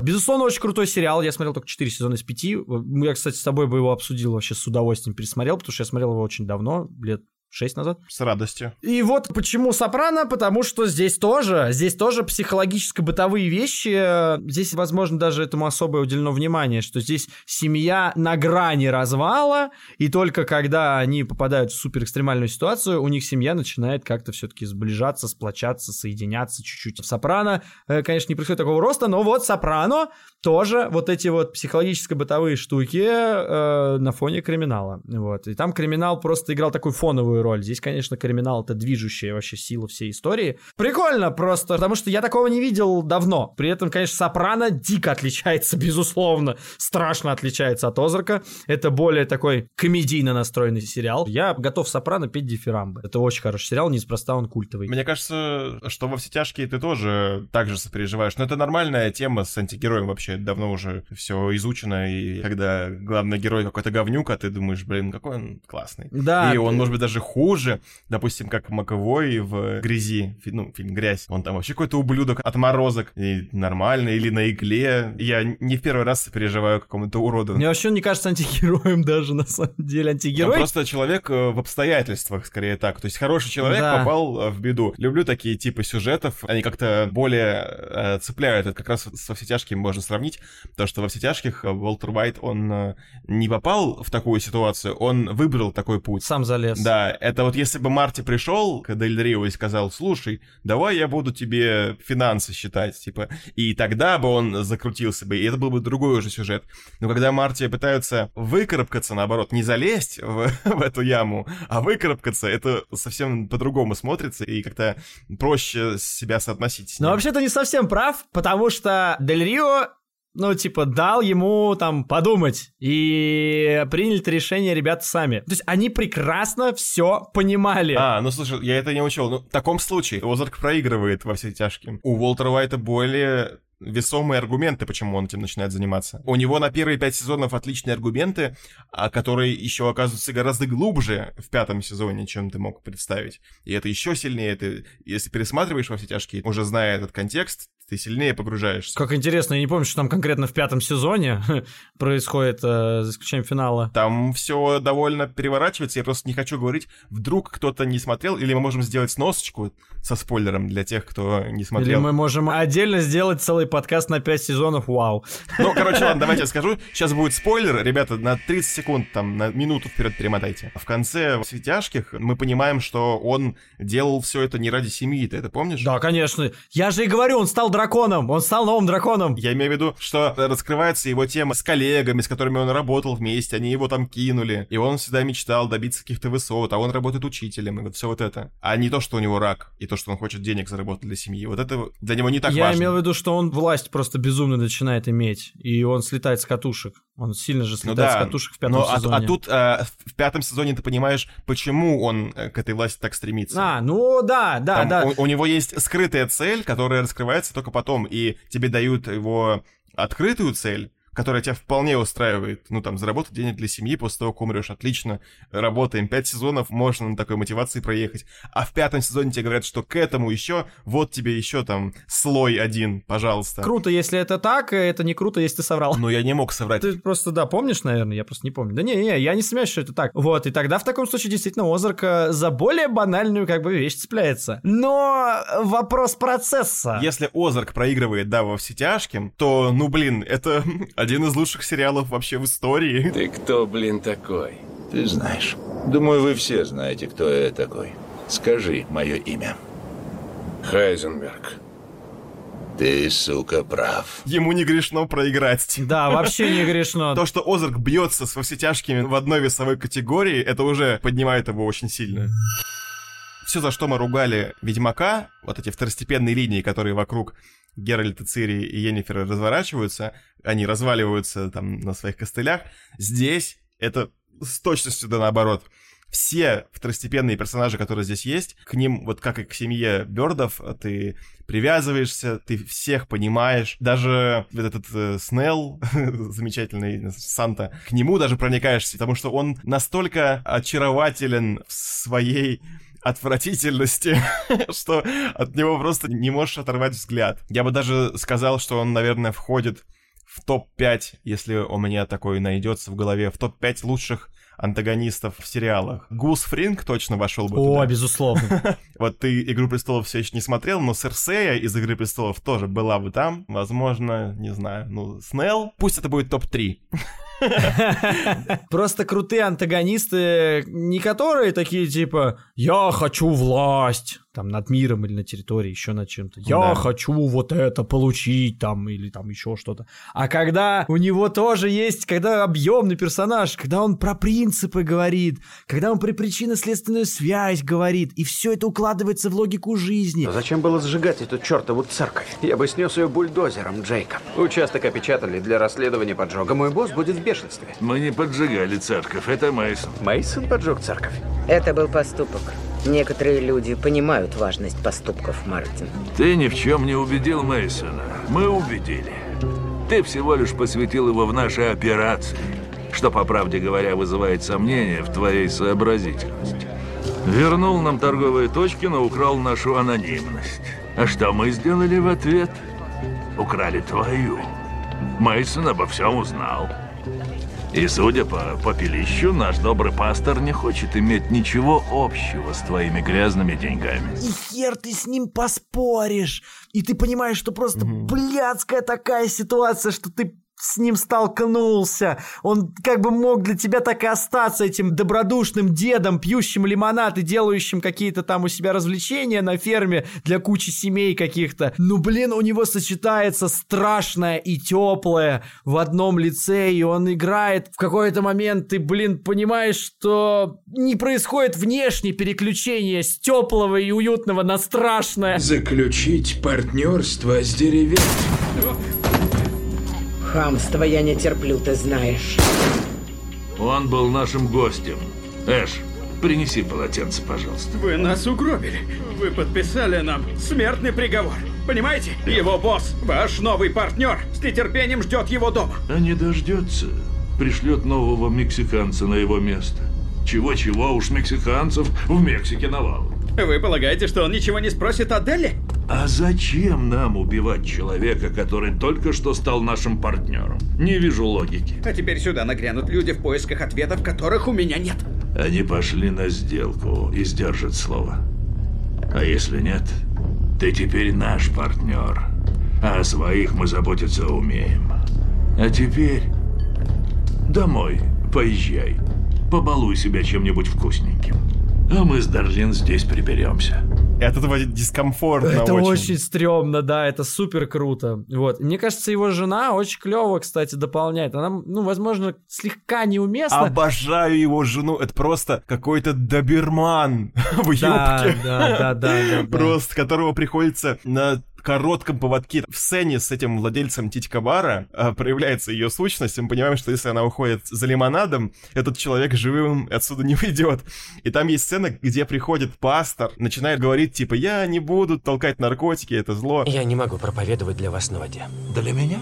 Безусловно, очень крутой сериал. Я смотрел только 4 сезона из 5. Я, кстати, с тобой бы его обсудил вообще с удовольствием, пересмотрел, потому что я смотрел его очень давно, лет шесть назад. С радостью. И вот почему Сопрано, потому что здесь тоже, здесь тоже психологическо-бытовые вещи. Здесь, возможно, даже этому особое уделено внимание, что здесь семья на грани развала, и только когда они попадают в суперэкстремальную ситуацию, у них семья начинает как-то все-таки сближаться, сплочаться, соединяться чуть-чуть. В Сопрано, э, конечно, не происходит такого роста, но вот Сопрано тоже вот эти вот психологическо-бытовые штуки э, на фоне криминала. Вот. И там криминал просто играл такую фоновую роль. Здесь, конечно, криминал это движущая вообще сила всей истории. Прикольно просто, потому что я такого не видел давно. При этом, конечно, Сопрано дико отличается, *laughs* безусловно. Страшно отличается от Озарка. Это более такой комедийно настроенный сериал. Я готов Сопрано петь дифирамбы. Это очень хороший сериал, неспроста он культовый. Мне кажется, что во все тяжкие ты тоже так же сопереживаешь. Но это нормальная тема с антигероем вообще. Давно уже все изучено. И когда главный герой какой-то говнюк, а ты думаешь, блин, какой он классный. Да. И он, может быть, даже хуже. Допустим, как Маковой в «Грязи», ну, фильм «Грязь». Он там вообще какой-то ублюдок, отморозок, и нормальный, или на игле. Я не в первый раз переживаю какому-то уроду. Мне вообще не кажется антигероем *laughs* даже, на самом деле. Антигерой... просто человек э, в обстоятельствах, скорее так. То есть хороший человек Да. попал э, в беду. Люблю такие типы сюжетов. Они как-то более э, цепляют. Это как раз со все тяжкими можно сравнить. То, что во все тяжких Уолтер Уайт, он э, не попал в такую ситуацию, он выбрал такой путь. Сам залез. Да, это вот если бы Марти пришел к Дель Рио и сказал, слушай, давай я буду тебе финансы считать, типа, и тогда бы он закрутился бы, и это был бы другой уже сюжет. Но когда Марти пытаются выкарабкаться, наоборот, не залезть в, *laughs* в эту яму, а выкарабкаться, это совсем по-другому смотрится и как-то проще себя соотносить Но вообще-то не совсем прав, потому что Дель Рио, ну, типа, дал ему там подумать. И приняли решение ребята сами. То есть они прекрасно все понимали. А, ну слушай, я это не учел. Ну, в таком случае Озарк проигрывает во все тяжкие. У Уолтера Уайта более весомые аргументы, почему он этим начинает заниматься. У него на первые пять сезонов отличные аргументы, а которые еще оказываются гораздо глубже в пятом сезоне, чем ты мог представить. И это еще сильнее. Ты, если пересматриваешь во все тяжкие, уже зная этот контекст, ты сильнее погружаешься. Как интересно, я не помню, что там конкретно в пятом сезоне *laughs* происходит, э, за исключением финала. Там все довольно переворачивается, я просто не хочу говорить, вдруг кто-то не смотрел, или мы можем сделать сносочку со спойлером для тех, кто не Или смотрел. мы можем отдельно сделать целый подкаст на 5 сезонов, вау. Ну, *laughs* короче, ладно, давайте я скажу. Сейчас будет спойлер. Ребята, на 30 секунд, там, на минуту вперед перемотайте. В конце «Светяшких» мы понимаем, что он делал все это не ради семьи. Ты это помнишь? Да, конечно. Я же и говорю, он стал драконом, он стал новым драконом. Я имею в виду, что раскрывается его тема с коллегами, с которыми он работал вместе, они его там кинули, и он всегда мечтал добиться каких-то высот, а он работает учителем, и вот все вот это. А не то, что у него рак, и то, что он хочет денег заработать для семьи. Вот это для него не так Я важно. имел в виду, что он власть просто безумно начинает иметь, и он слетает с катушек. Он сильно же Ну слетает да, с катушек в пятом но а- сезоне. А, тут а, в пятом сезоне ты понимаешь, почему он э, к этой власти так стремится. А, ну да, да, Там да. У, у него есть скрытая цель, которая раскрывается только потом, и тебе дают его открытую цель, которая тебя вполне устраивает. Ну, там, заработать денег для семьи после того, как умрешь, отлично. Работаем. Пять сезонов можно на такой мотивации проехать. А в пятом сезоне тебе говорят, что к этому еще, вот тебе еще там слой один, пожалуйста. Круто, если это так, это не круто, если ты соврал. Но я не мог соврать. Ты просто, да, помнишь, наверное, я просто не помню. Да не, не, я не сомневаюсь, что это так. Вот, и тогда в таком случае действительно Озарк э, за более банальную как бы вещь цепляется. Но вопрос процесса. Если Озарк проигрывает, да, во все тяжким, то, ну, блин, это *laughs* один из лучших сериалов вообще в истории. Ты кто, блин, такой? Ты знаешь. Думаю, вы все знаете, кто я такой. Скажи мое имя. Хайзенберг. Ты, сука, прав. Ему не грешно проиграть. Да, вообще не грешно. То, что Озарк бьется с во все тяжкими в одной весовой категории, это уже поднимает его очень сильно. Все, за что мы ругали Ведьмака, вот эти второстепенные линии, которые вокруг Геральта, Цири и Йеннифера разворачиваются, они разваливаются там на своих костылях, здесь это с точностью да наоборот. Все второстепенные персонажи, которые здесь есть, к ним, вот как и к семье Бёрдов, ты привязываешься, ты всех понимаешь. Даже вот этот э, Снелл, *laughs* замечательный Санта, к нему даже проникаешься, потому что он настолько очарователен в своей отвратительности, *laughs* что от него просто не можешь оторвать взгляд. Я бы даже сказал, что он, наверное, входит в топ-5, если у меня такой найдется в голове, в топ-5 лучших антагонистов в сериалах. Гус Фринг точно вошел бы О, туда. безусловно. *laughs* Вот ты «Игру престолов» все еще не смотрел, но Серсея из «Игры престолов» тоже была бы там. Возможно, не знаю, ну, Снелл. Пусть это будет топ-3. *laughs* Просто крутые антагонисты, не которые такие типа «Я хочу власть», там над миром или на территории, еще над чем-то. Я Да. хочу вот это получить там или там еще что-то. А когда у него тоже есть, когда объемный персонаж, когда он про принципы говорит, когда он про причинно-следственную связь говорит, и все это укладывается в логику жизни. Но зачем было сжигать эту чертову церковь? Я бы снес ее бульдозером, Джейкоб. Участок опечатали для расследования поджога. Мой босс будет в бешенстве. Мы не поджигали церковь, это Мейсон. Мейсон поджег церковь. Это был поступок. Некоторые люди понимают важность поступков, Мартин. Ты ни в чем не убедил Мейсона. Мы убедили. Ты всего лишь посвятил его в наши операции, что, по правде говоря, вызывает сомнения в твоей сообразительности. Вернул нам торговые точки, но украл нашу анонимность. А что мы сделали в ответ? Украли твою. Мейсон обо всем узнал. И судя по попелищу, наш добрый пастор не хочет иметь ничего общего с твоими грязными деньгами. И хер ты с ним поспоришь. И ты понимаешь, что просто блядская такая ситуация, что ты с ним столкнулся. Он как бы мог для тебя так и остаться этим добродушным дедом, пьющим лимонад и делающим какие-то там у себя развлечения на ферме для кучи семей каких-то. Ну, блин, у него сочетается страшное и теплое в одном лице, и он играет в какой-то момент, ты, блин, понимаешь, что не происходит внешнее переключение с теплого и уютного на страшное. Заключить партнерство с деревень. Хамство я не терплю, ты знаешь. Он был нашим гостем. Эш, принеси полотенце, пожалуйста. Вы нас угробили. Вы подписали нам смертный приговор. Понимаете? Его босс, ваш новый партнер, с нетерпением ждет его дома. А не дождется. Пришлет нового мексиканца на его место. Чего-чего уж мексиканцев в Мексике навал. Вы полагаете, что он ничего не спросит о Делли? А зачем нам убивать человека, который только что стал нашим партнером? Не вижу логики. А теперь сюда нагрянут люди в поисках ответов, которых у меня нет. Они пошли на сделку и сдержат слово. А если нет, ты теперь наш партнер. А о своих мы заботиться умеем. А теперь домой поезжай. Побалуй себя чем-нибудь вкусненьким. А мы с Дарлин здесь приберемся. И от этого дискомфортно Это очень. очень стрёмно, да, это супер круто. Вот. Мне кажется, его жена очень клево, кстати, дополняет. Она, ну, возможно, слегка неуместна. Обожаю его жену. Это просто какой-то доберман *laughs* в юбке. да, да, да, да. Просто которого приходится на коротком поводке в сцене с этим владельцем Титька-бара а, проявляется ее сущность, и мы понимаем, что если она уходит за лимонадом, этот человек живым отсюда не выйдет. И там есть сцена, где приходит пастор, начинает говорить, типа, я не буду толкать наркотики, это зло. Я не могу проповедовать для вас на воде. Для меня?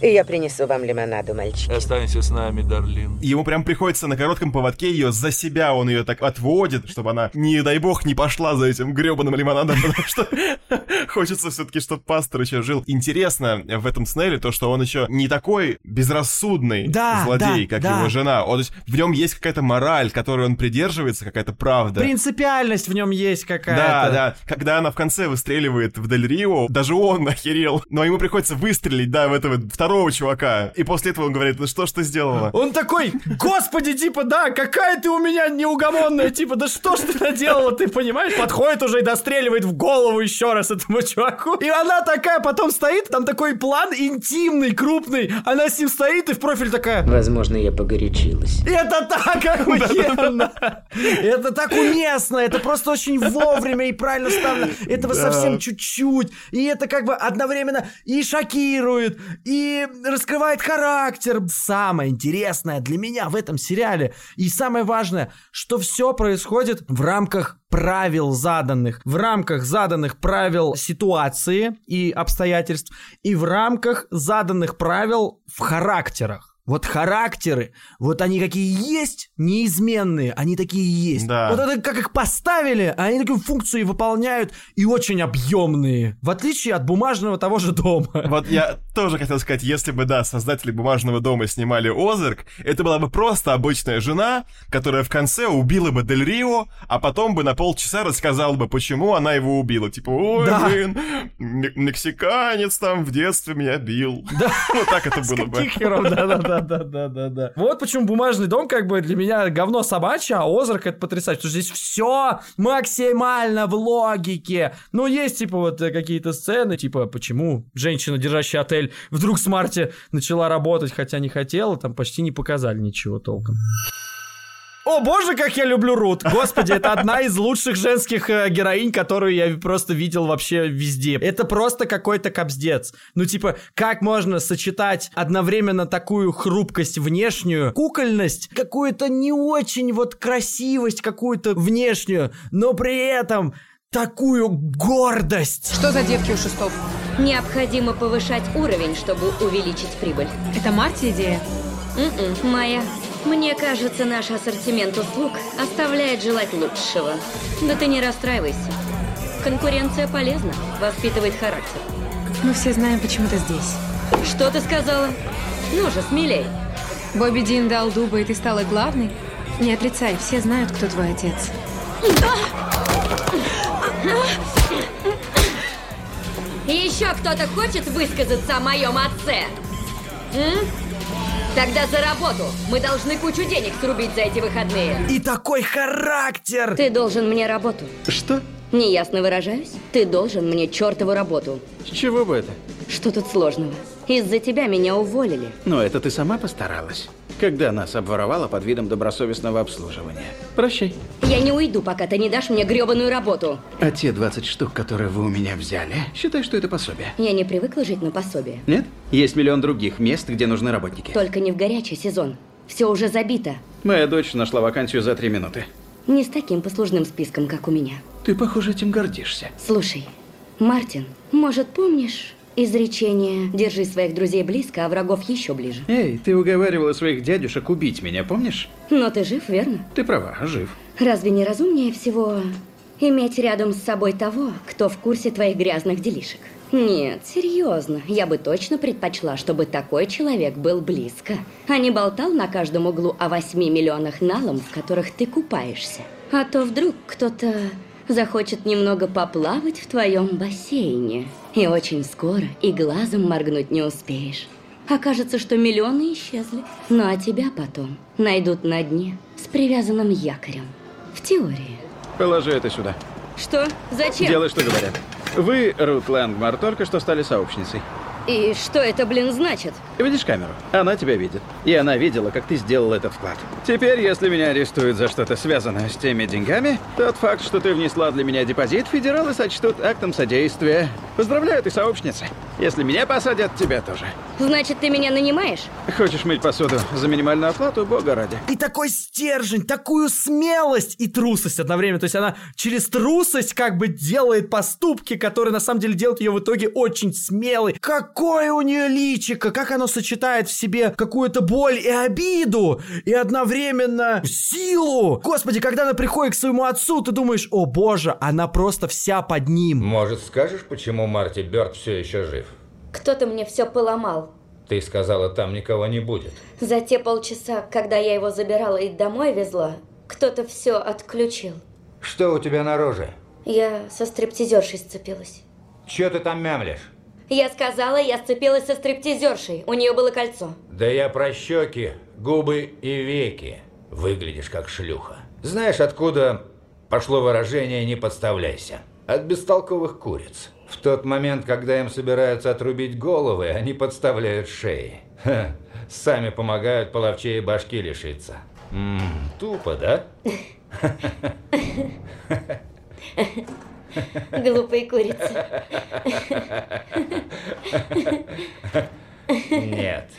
И я принесу вам лимонаду, мальчики. Останься с нами, Дарлин. Ему прям приходится на коротком поводке ее за себя, он ее так отводит, чтобы она, не дай бог, не пошла за этим гребаным лимонадом, *laughs* потому что *laughs* хочется все-таки, чтобы пастор еще жил. Интересно в этом Снелле то, что он еще не такой безрассудный Да, злодей, да, как да. его жена. Он, в нем есть какая-то мораль, которой он придерживается, какая-то правда. Принципиальность в нем есть какая-то. Да, да. Когда она в конце выстреливает в Дель Рио, даже он *laughs* охерел. Но ему приходится выстрелить, да, в этого второго чувака. И после этого он говорит, ну что ж ты сделала? Он такой, господи, типа, да, какая ты у меня неугомонная, типа, да что ж ты наделала, ты понимаешь? Подходит уже и достреливает в голову еще раз этому чуваку. И она такая потом стоит, там такой план интимный, крупный, она с ним стоит и в профиль такая... Возможно, я погорячилась. Это так охуенно! Это так уместно! Это просто очень вовремя и правильно ставлено. Этого совсем чуть-чуть. И это как бы одновременно и шокирует, и раскрывает характер. Самое интересное для меня в этом сериале и самое важное, что все происходит в рамках правил заданных, в рамках заданных правил ситуации и обстоятельств, и в рамках заданных правил в характерах. Вот характеры, вот они какие есть, неизменные, они такие есть. Да. Вот это как их поставили, а они такие функции выполняют и очень объемные. В отличие от бумажного того же дома. *laughs* Вот я тоже хотел сказать, если бы, да, создатели «Бумажного дома» снимали Озарк, это была бы просто обычная жена, которая в конце убила бы Дель Рио, а потом бы на полчаса рассказала бы, почему она его убила. Типа, ой, Да. блин, мексиканец там в детстве меня бил. Да. *laughs* Вот так это было бы. Каких херов, да-да-да-да-да-да. Вот почему бумажный дом как бы для меня говно собачье, а Озарк это потрясающе, потому что здесь все максимально в логике. Ну, есть типа вот э, какие-то сцены, типа почему женщина, держащая отель, вдруг с Марти начала работать, хотя не хотела, там почти не показали ничего толком. О боже, как я люблю Рут! Господи, это одна из лучших женских э, героинь, которую я просто видел вообще везде. Это просто какой-то капздец. Ну, типа, как можно сочетать одновременно такую хрупкость внешнюю, кукольность, какую-то не очень вот красивость какую-то внешнюю, но при этом такую гордость. Что за девки у шестов? Необходимо повышать уровень, чтобы увеличить прибыль. Это Марти идея? М-м, моя. Мне кажется, наш ассортимент услуг оставляет желать лучшего. Да ты не расстраивайся. Конкуренция полезна, воспитывает характер. Мы все знаем, почему ты здесь. Что ты сказала? Ну же, смелей. Бобби Дин дал дуба, и ты стала главной? Не отрицай, все знают, кто твой отец. Еще кто-то хочет высказаться о моем отце? М? Тогда за работу. Мы должны кучу денег срубить за эти выходные. И такой характер! Ты должен мне работу. Что? Неясно выражаюсь? Ты должен мне чертову работу. С чего бы это? Что тут сложного? Из-за тебя меня уволили. Но это ты сама постаралась. Когда нас обворовала под видом добросовестного обслуживания. Прощай. Я не уйду, пока ты не дашь мне гребаную работу. А те 20 штук, которые вы у меня взяли, считай, что это пособие. Я не привыкла жить на пособие. Нет? Есть миллион других мест, где нужны работники. Только не в горячий сезон. Все уже забито. Моя дочь нашла вакансию за три минуты. Не с таким послужным списком, как у меня. Ты, похоже, этим гордишься. Слушай, Мартин, может, помнишь изречение «Держи своих друзей близко, а врагов еще ближе»? Эй, ты уговаривала своих дядюшек убить меня, помнишь? Но ты жив, верно? Ты права, жив. Разве не разумнее всего иметь рядом с собой того, кто в курсе твоих грязных делишек? Нет, серьезно, я бы точно предпочла, чтобы такой человек был близко, а не болтал на каждом углу о восьми миллионах налом, в которых ты купаешься. А то вдруг кто-то захочет немного поплавать в твоем бассейне, и очень скоро и глазом моргнуть не успеешь. Окажется, что миллионы исчезли, ну а тебя потом найдут на дне с привязанным якорем. В теории. Положи это сюда. Что? Зачем? Делай, что говорят. Вы, Рут Лэнгмар, только что стали сообщницей. И что это, блин, значит? Видишь камеру? Она тебя видит. И она видела, как ты сделал этот вклад. Теперь, если меня арестуют за что-то связанное с теми деньгами, тот факт, что ты внесла для меня депозит, федералы сочтут актом содействия. Поздравляю, ты сообщница. Если меня посадят, тебя тоже. Значит, ты меня нанимаешь? Хочешь мыть посуду за минимальную оплату, бога ради. И такой стержень, такую смелость и трусость одновременно. То есть она через трусость как бы делает поступки, которые на самом деле делают ее в итоге очень смелой. Какое у нее личико, как оно сочетает в себе какую-то боль и обиду, и одновременно силу. Господи, когда она приходит к своему отцу, ты думаешь, о боже, она просто вся под ним. Может, скажешь, почему Марти Бёрд все еще жив? Кто-то мне все поломал. Ты сказала, там никого не будет. За те полчаса, когда я его забирала и домой везла, кто-то все отключил. Что у тебя на роже? Я со стриптизершей сцепилась. Че ты там мямлишь? Я сказала, я сцепилась со стриптизершей. У нее было кольцо. Да я про щеки, губы и веки. Выглядишь как шлюха. Знаешь, откуда пошло выражение «не подставляйся»? От бестолковых куриц. В тот момент, когда им собираются отрубить головы, они подставляют шеи. Ха, сами помогают половчее башки лишиться. М -м, тупо, да? Глупые курицы. Нет.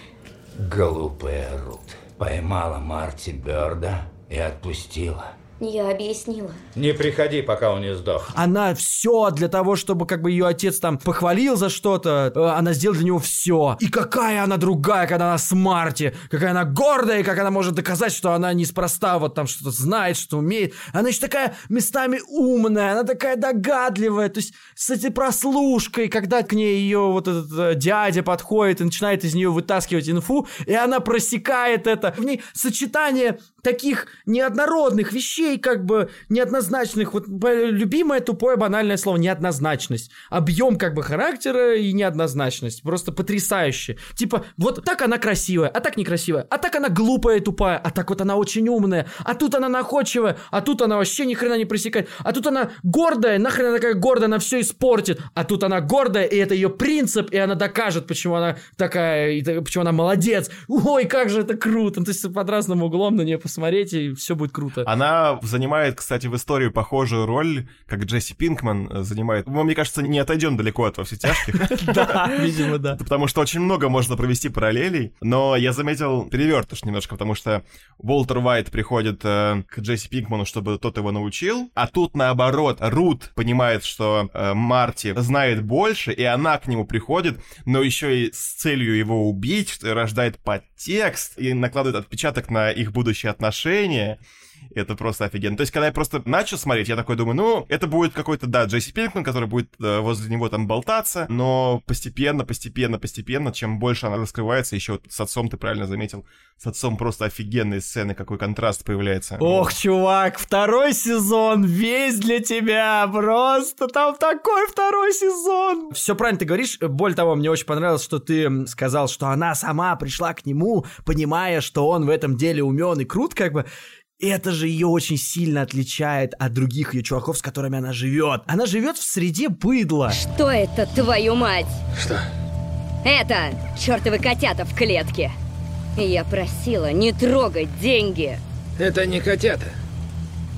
Глупая Рут. Поймала Марти Бёрда и отпустила. Я объяснила. Не приходи, пока он не сдох. Она все для того, чтобы как бы ее отец там похвалил за что-то, э, она сделала для него все. И какая она другая, когда она с Марти, какая она гордая, как она может доказать, что она неспроста вот там что-то знает, что умеет. Она еще такая местами умная, она такая догадливая, то есть с этой прослушкой, когда к ней ее вот этот э, дядя подходит и начинает из нее вытаскивать инфу, и она просекает это. В ней сочетание таких неоднородных вещей, как бы неоднозначных. Вот любимое тупое банальное слово неоднозначность. Объем как бы характера и неоднозначность. Просто потрясающе. Типа, вот так она красивая, а так некрасивая. А так она глупая и тупая, а так вот она очень умная. А тут она находчивая, а тут она вообще ни хрена не пресекает. А тут она гордая, нахрен она такая гордая, она все испортит. А тут она гордая, и это ее принцип, и она докажет, почему она такая, и почему она молодец. Ой, как же это круто. То есть под разным углом на нее посмотреть, и все будет круто. Она занимает, кстати, в истории похожую роль, как Джесси Пинкман э, занимает. Мы, мне кажется, не отойдем далеко от «Во все тяжких». *laughs* Да, видимо, да. Потому что очень много можно провести параллелей. Но я заметил перевертыш немножко, потому что Уолтер Уайт приходит э, к Джесси Пинкману, чтобы тот его научил, а тут наоборот, Рут понимает, что э, Марти знает больше, и она к нему приходит, но еще и с целью его убить, рождает подтекст и накладывает отпечаток на их будущие отношения. Это просто офигенно. То есть, когда я просто начал смотреть, я такой думаю, ну, это будет какой-то, да, Джесси Пинкман, который будет э, возле него там болтаться, но постепенно, постепенно, постепенно, чем больше она раскрывается, еще вот с отцом, ты правильно заметил, с отцом просто офигенные сцены, какой контраст появляется. Ох, чувак, второй сезон весь для тебя, просто там такой второй сезон. Все правильно ты говоришь, более того, мне очень понравилось, что ты сказал, что она сама пришла к нему, понимая, что он в этом деле умен и крут, как бы, это же ее очень сильно отличает от других ее чуваков, с которыми она живет. Она живет в среде быдла. Что это, твою мать? Что? Это чертовы котята в клетке. Я просила не трогать деньги. Это не котята.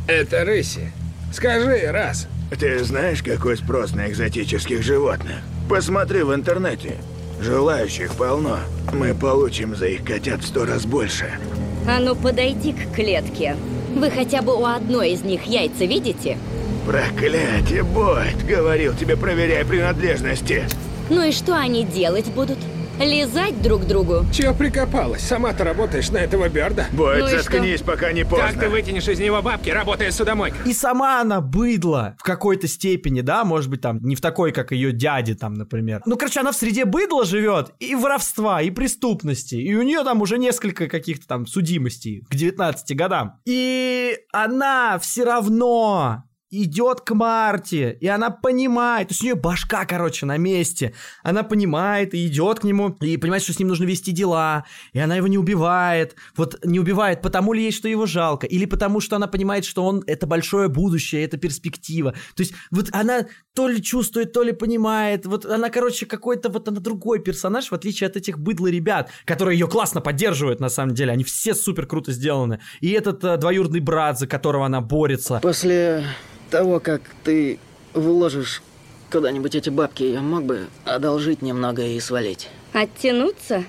Это рыси. Скажи раз. Ты знаешь, какой спрос на экзотических животных? Посмотри в интернете. Желающих полно. Мы получим за их котят сто раз больше. А ну подойди к клетке. Вы хотя бы у одной из них яйца видите? Проклятие, Бойд! Говорил тебе, проверяй принадлежности. Ну и что они делать будут? Лизать друг другу? Чего прикопалась? Сама-то работаешь на этого Берда. Бойд, Ну заткнись, что? пока не поздно. Как ты вытянешь из него бабки, работая судомойкой? И сама она быдло в какой-то степени, да, может быть, там, не в такой, как ее дяди, там, например. Ну, короче, она в среде быдла живет, и воровства, и преступности, и у нее там уже несколько каких-то там судимостей к 19 годам. И она все равно идет к Марте, и она понимает, то есть у нее башка, короче, на месте. Она понимает и идет к нему, и понимает, что с ним нужно вести дела, и она его не убивает. Вот не убивает, потому ли ей, что его жалко, или потому что она понимает, что он это большое будущее, это перспектива. То есть вот она то ли чувствует, то ли понимает. Вот она, короче, какой-то вот она другой персонаж, в отличие от этих быдло ребят, которые ее классно поддерживают, на самом деле. Они все супер круто сделаны. И этот э, двоюродный брат, за которого она борется. После того, как ты вложишь куда-нибудь эти бабки, я мог бы одолжить немного и свалить. Оттянуться?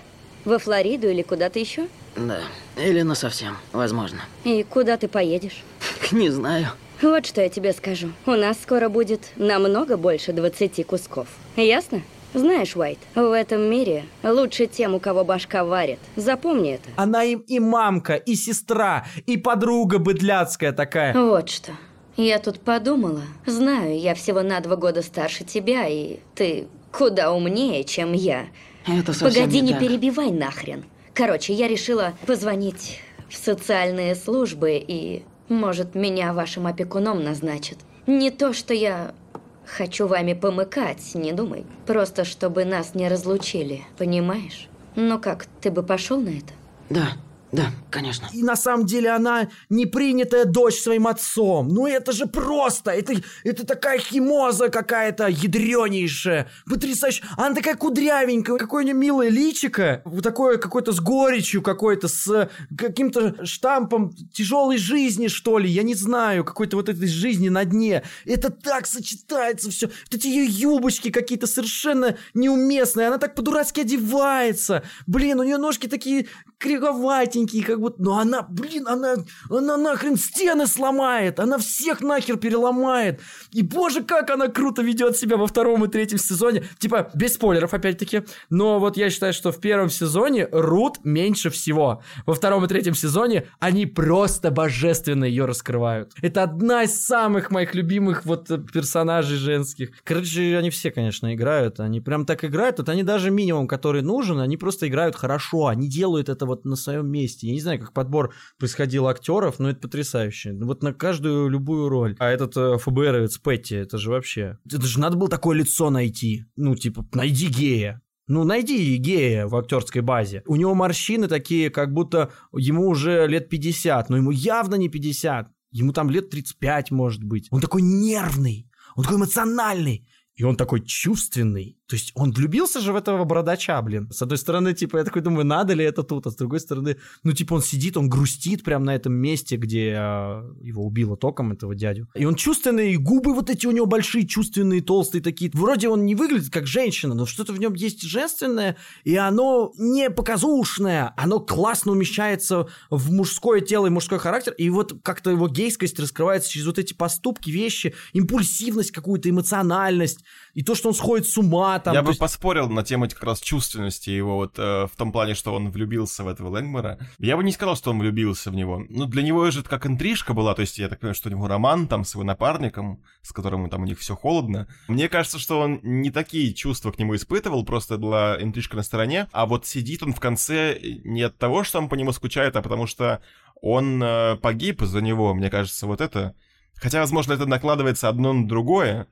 Во Флориду или куда-то еще? Да. Или на совсем, возможно. И куда ты поедешь? *laughs* Не знаю. Вот что я тебе скажу. У нас скоро будет намного больше 20 кусков. Ясно? Знаешь, Уайт, в этом мире лучше тем, у кого башка варит. Запомни это. Она им и мамка, и сестра, и подруга быдляцкая такая. Вот что. Я тут подумала. Знаю, я всего на два года старше тебя, и ты куда умнее, чем я. Это совсем Погоди, не не перебивай нахрен. Короче, я решила позвонить в социальные службы и, может, меня вашим опекуном назначат. Не то, что я хочу вами помыкать, не думай. Просто, чтобы нас не разлучили, понимаешь? Ну как, ты бы пошел на это? Да, да, конечно. И на самом деле она непринятая дочь своим отцом. Ну это же просто! Это, это такая химоза какая-то ядренейшая. Потрясающе. Она такая кудрявенькая. Какое у нее милое личико. Вот такое какое-то с горечью какой-то, с каким-то штампом тяжелой жизни, что ли. Я не знаю. Какой-то вот этой жизни на дне. Это так сочетается все. Вот эти ее юбочки какие-то совершенно неуместные. Она так по-дурацки одевается. Блин, у нее ножки такие кривоватенькие, как будто... Но она, блин, она, она нахрен стены сломает. Она всех нахер переломает. И боже, как она круто ведет себя во втором и третьем сезоне. Типа, без спойлеров, опять-таки. Но вот я считаю, что в первом сезоне Рут меньше всего. Во втором и третьем сезоне они просто божественно ее раскрывают. Это одна из самых моих любимых вот э, персонажей женских. Короче, они все, конечно, играют. Они прям так играют. Вот они даже минимум, который нужен, они просто играют хорошо. Они делают это вот на своем месте. Я не знаю, как подбор происходил актеров, но это потрясающе. Вот на каждую любую роль. А этот э, ФБРовец Петти, это же вообще... Это же надо было такое лицо найти. Ну, типа, найди гея. Ну, найди гея в актерской базе. У него морщины такие, как будто ему уже лет 50, но ему явно не 50. Ему там лет 35, может быть. Он такой нервный, он такой эмоциональный. И он такой чувственный. То есть он влюбился же в этого бородача, блин. С одной стороны, типа, я такой думаю, надо ли это тут, а с другой стороны, ну, типа, он сидит, он грустит прямо на этом месте, где э, его убило током, этого дядю. И он чувственный, и губы вот эти у него большие, чувственные, толстые такие. Вроде он не выглядит как женщина, но что-то в нем есть женственное, и оно не показушное, оно классно умещается в мужское тело и мужской характер, и вот как-то его гейскость раскрывается через вот эти поступки, вещи, импульсивность какую-то, эмоциональность, и то, что он сходит с ума там. Я бы есть... поспорил на тему как раз чувственности его, вот э, в том плане, что он влюбился в этого Лэнгмора. Я бы не сказал, что он влюбился в него. Ну, для него же это как интрижка была, то есть я так понимаю, что у него роман там с его напарником, с которым там у них все холодно. Мне кажется, что он не такие чувства к нему испытывал, просто была интрижка на стороне, а вот сидит он в конце не от того, что он по нему скучает, а потому что он э, погиб за него, мне кажется, вот это. Хотя, возможно, это накладывается одно на другое,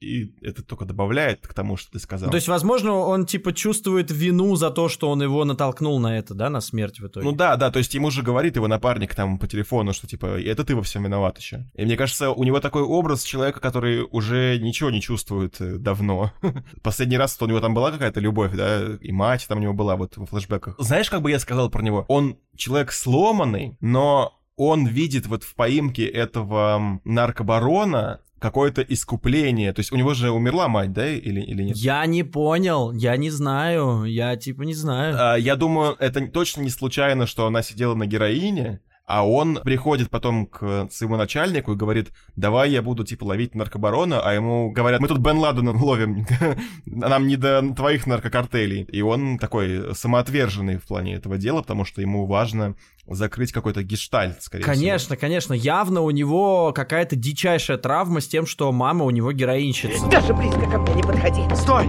и это только добавляет к тому, что ты сказал. То есть, возможно, он типа чувствует вину за то, что он его натолкнул на это, да, на смерть в итоге. Ну да, да, то есть ему же говорит его напарник там по телефону, что типа это ты во всем виноват еще. И мне кажется, у него такой образ человека, который уже ничего не чувствует э, давно. *laughs* Последний раз у него там была какая-то любовь, да, и мать там у него была вот в флешбеках. Знаешь, как бы я сказал про него? Он человек сломанный, но он видит вот в поимке этого наркобарона какое-то искупление. То есть у него же умерла мать, да, или, или нет? Я не понял, я не знаю, я типа не знаю. А, я думаю, это точно не случайно, что она сидела на героине, а он приходит потом к своему начальнику и говорит, давай я буду, типа, ловить наркобарона, а ему говорят, мы тут Бен Ладена *laughs* ловим, нам не до твоих наркокартелей. И он такой самоотверженный в плане этого дела, потому что ему важно закрыть какой-то гештальт, скорее конечно, всего. Конечно, Явно у него какая-то дичайшая травма с тем, что мама у него героинщица. Даже близко ко мне не подходи. Стой!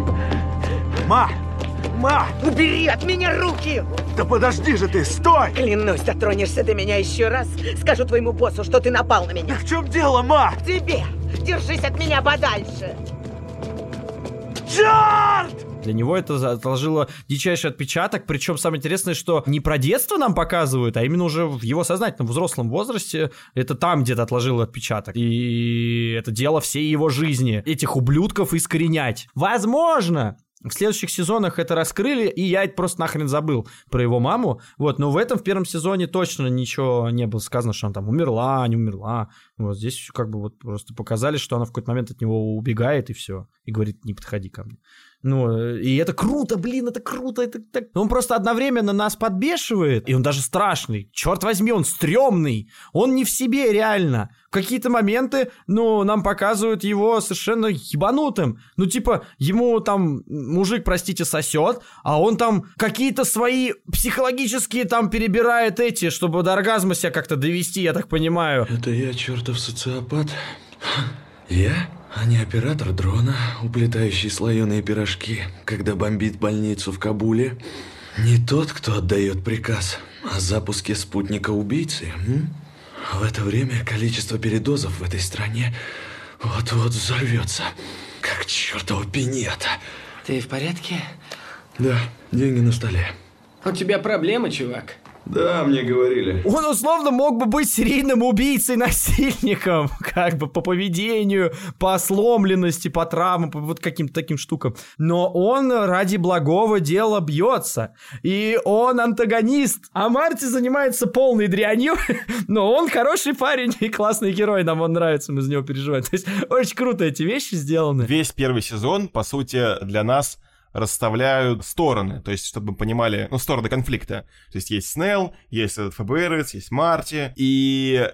Ма! Ма! Убери от меня руки! Да подожди же ты, стой! Клянусь, дотронешься до меня еще раз, скажу твоему боссу, что ты напал на меня. Да в чем дело, ма? В тебе! Держись от меня подальше! Черт! Для него это отложило дичайший отпечаток, причем самое интересное, что не про детство нам показывают, а именно уже в его сознательном взрослом возрасте это там где-то отложило отпечаток. И это дело всей его жизни. Этих ублюдков искоренять. Возможно, в следующих сезонах это раскрыли, и я просто нахрен забыл про его маму. Вот, но в этом, в первом сезоне точно ничего не было сказано, что она там умерла, не умерла. Вот здесь как бы вот просто показали, что она в какой-то момент от него убегает, и все. И говорит, не подходи ко мне. Ну, и это круто, блин, это круто, это так... Он просто одновременно нас подбешивает, и он даже страшный. Черт возьми, он стрёмный. Он не в себе реально. В какие-то моменты, ну, нам показывают его совершенно ебанутым. Ну, типа, ему там мужик, простите, сосет, а он там какие-то свои психологические там перебирает эти, чтобы до оргазма себя как-то довести, я так понимаю. Это я чертов социопат? Я? а не оператор дрона, уплетающий слоеные пирожки, когда бомбит больницу в Кабуле. Не тот, кто отдает приказ о запуске спутника-убийцы. М? В это время количество передозов в этой стране вот-вот взорвется, как чертова пинета. Ты в порядке? Да, деньги на столе. У тебя проблемы, чувак? Да, мне говорили. Он условно мог бы быть серийным убийцей-насильником, *laughs* как бы по поведению, по сломленности, по травмам, по вот каким-то таким штукам. Но он ради благого дела бьется. И он антагонист. А Марти занимается полной дрянью, *laughs* но он хороший парень и классный герой. Нам он нравится, мы за него переживаем. То есть очень круто эти вещи сделаны. Весь первый сезон, по сути, для нас расставляют стороны, то есть, чтобы мы понимали, ну, стороны конфликта. То есть, есть Снелл, есть этот ФБРец, есть Марти, и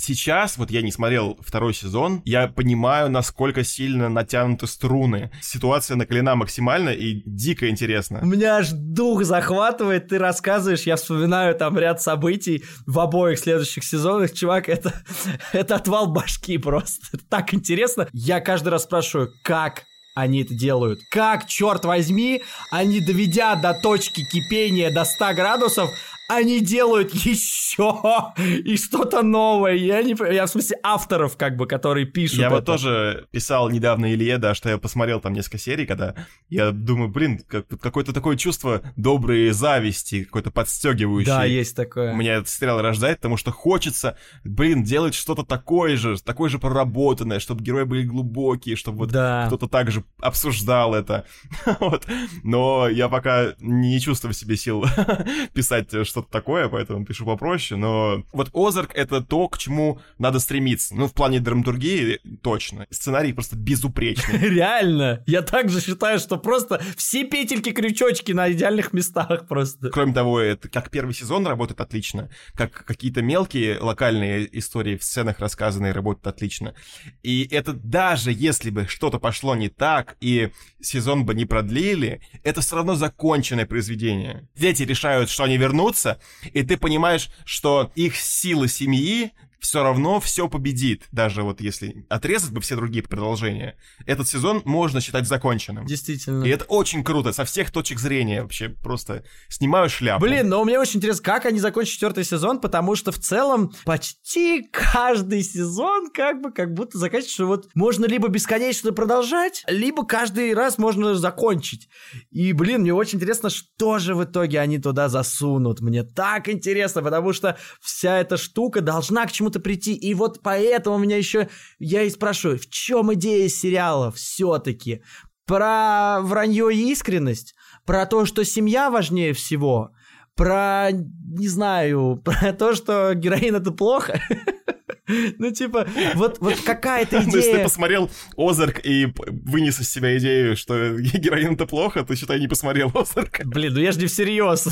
сейчас, вот я не смотрел второй сезон, я понимаю, насколько сильно натянуты струны. Ситуация накалена максимально и дико интересно. У меня аж дух захватывает, ты рассказываешь, я вспоминаю там ряд событий в обоих следующих сезонах. Чувак, это, *laughs* это отвал башки просто. Так интересно. Я каждый раз спрашиваю, как они это делают. Как, черт возьми, они, доведя до точки кипения до 100 градусов, они делают еще и что-то новое. Я не я в смысле авторов, как бы, которые пишут. Я это. вот тоже писал недавно Илье, да, что я посмотрел там несколько серий, когда я думаю, блин, как, какое-то такое чувство доброй зависти, какое-то подстегивающее. Да, есть такое. У меня этот сериал рождает, потому что хочется, блин, делать что-то такое же, такое же проработанное, чтобы герои были глубокие, чтобы вот Да. кто-то также обсуждал это. *laughs* вот. Но я пока не чувствую в себе сил *laughs* писать что-то такое, поэтому пишу попроще. Но вот Озарк — это то, к чему надо стремиться. Ну, в плане драматургии точно. Сценарий просто безупречный. *laughs* Реально. Я также считаю, что просто все петельки-крючочки на идеальных местах просто. Кроме того, это как первый сезон работает отлично, как какие-то мелкие локальные истории в сценах рассказанные работают отлично. И это даже если бы что-то пошло не так, и сезон бы не продлили, это все равно законченное произведение. Дети решают, что они вернутся, и ты понимаешь, что их силы семьи все равно все победит, даже вот если отрезать бы все другие продолжения. Этот сезон можно считать законченным. Действительно. И это очень круто, со всех точек зрения вообще просто снимаю шляпу. Блин, но мне очень интересно, как они закончат четвертый сезон, потому что в целом почти каждый сезон как бы как будто заканчивается, что вот можно либо бесконечно продолжать, либо каждый раз можно закончить. И, блин, мне очень интересно, что же в итоге они туда засунут. Мне так интересно, потому что вся эта штука должна к чему-то прийти. И вот поэтому меня еще... Я и спрашиваю, в чем идея сериала все-таки? Про вранье и искренность? Про то, что семья важнее всего? Про, не знаю, *laughs* про то, что героин это плохо? *laughs* *laughs* Ну, типа, вот, вот какая-то *laughs* Ну, если ты идея... посмотрел Озарк и вынес из себя идею, что *laughs* героин это плохо, то считай, не посмотрел Озарк. Блин, ну я же не всерьез.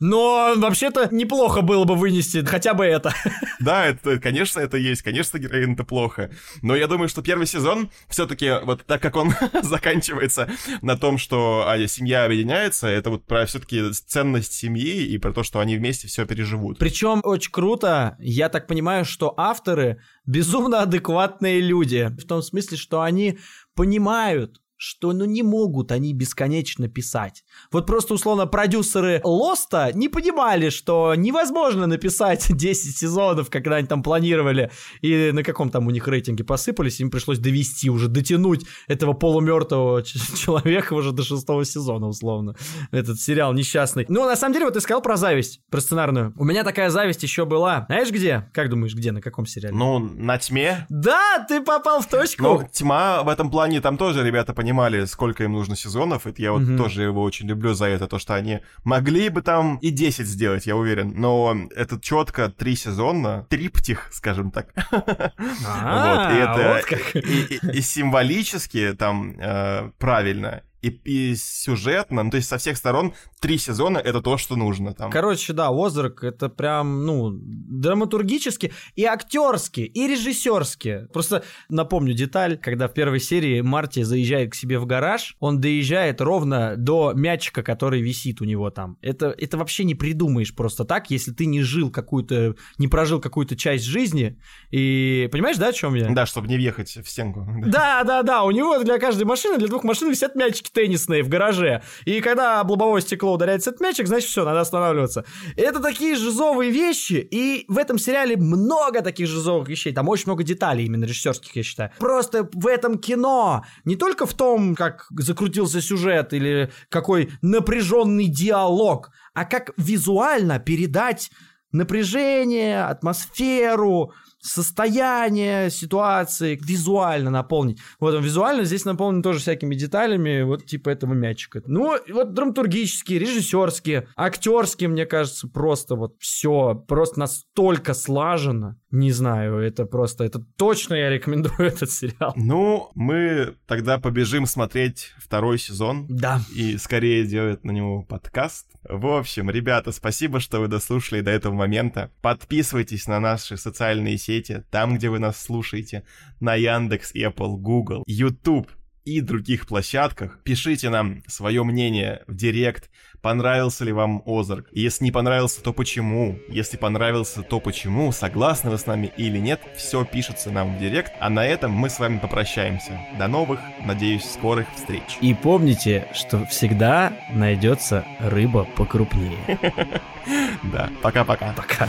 Но вообще-то неплохо было бы вынести хотя бы это. Да, это, конечно, это есть, конечно, героин это плохо. Но я думаю, что первый сезон все-таки, вот так как он заканчивается на том, что а, семья объединяется, это вот про все-таки ценность семьи и про то, что они вместе все переживут. Причем очень круто, я так понимаю, что авторы безумно адекватные люди. В том смысле, что они понимают, что ну не могут они бесконечно писать. Вот просто условно продюсеры Лоста не понимали, что невозможно написать *laughs* 10 сезонов, когда они там планировали, и на каком там у них рейтинге посыпались, им пришлось довести уже, дотянуть этого полумертвого *laughs* человека уже до шестого сезона, условно. Этот сериал несчастный. Ну, на самом деле, вот ты сказал про зависть, про сценарную. У меня такая зависть еще была. Знаешь где? Как думаешь, где, на каком сериале? Ну, на тьме. Да, ты попал в точку. Ну, тьма в этом плане, там тоже ребята понимали, сколько им нужно сезонов. Это я вот Мгм. тоже его очень люблю за это, то, что они могли бы там и 10 сделать, я уверен. Но это четко три сезона, триптих, скажем так. *laughs* Вот, и это вот и, и- и символически там э, правильно, и, и сюжетно, ну, то есть со всех сторон три сезона это то, что нужно там. Короче, да, Озарк это прям, ну, драматургически и актерски, и режиссерски. Просто напомню деталь, когда в первой серии Марти заезжает к себе в гараж, он доезжает ровно до мячика, который висит у него там. Это, это вообще не придумаешь просто так, если ты не жил какую-то, не прожил какую-то часть жизни. И понимаешь, да, о чем я? Да, чтобы не въехать в стенку. Да, да, да, у него для каждой машины, для двух машин висят мячики теннисные в гараже. И когда об лобовое стекло ударяется этот мячик, значит, все, надо останавливаться. Это такие жизовые вещи, и в этом сериале много таких жизовых вещей. Там очень много деталей именно режиссерских, я считаю. Просто в этом кино, не только в том, как закрутился сюжет или какой напряженный диалог, а как визуально передать напряжение, атмосферу, состояние ситуации, визуально наполнить. Вот он визуально здесь наполнен тоже всякими деталями, вот типа этого мячика. Ну, вот драматургические, режиссерские, актерские, мне кажется, просто вот все, просто настолько слажено. Не знаю, это просто, это точно я рекомендую *laughs* этот сериал. Ну, мы тогда побежим смотреть второй сезон. Да. И скорее делать на него подкаст. В общем, ребята, спасибо, что вы дослушали до этого момента. Подписывайтесь на наши социальные сети, там, где вы нас слушаете, на Яндекс, Apple, Google, YouTube и других площадках. Пишите нам свое мнение в директ, понравился ли вам Озарк. Если не понравился, то почему? Если понравился, то почему? Согласны вы с нами или нет? Все пишется нам в директ. А на этом мы с вами попрощаемся. До новых, надеюсь, скорых встреч. И помните, что всегда найдется рыба покрупнее. *laughs* Да, пока-пока. Пока. -пока. пока.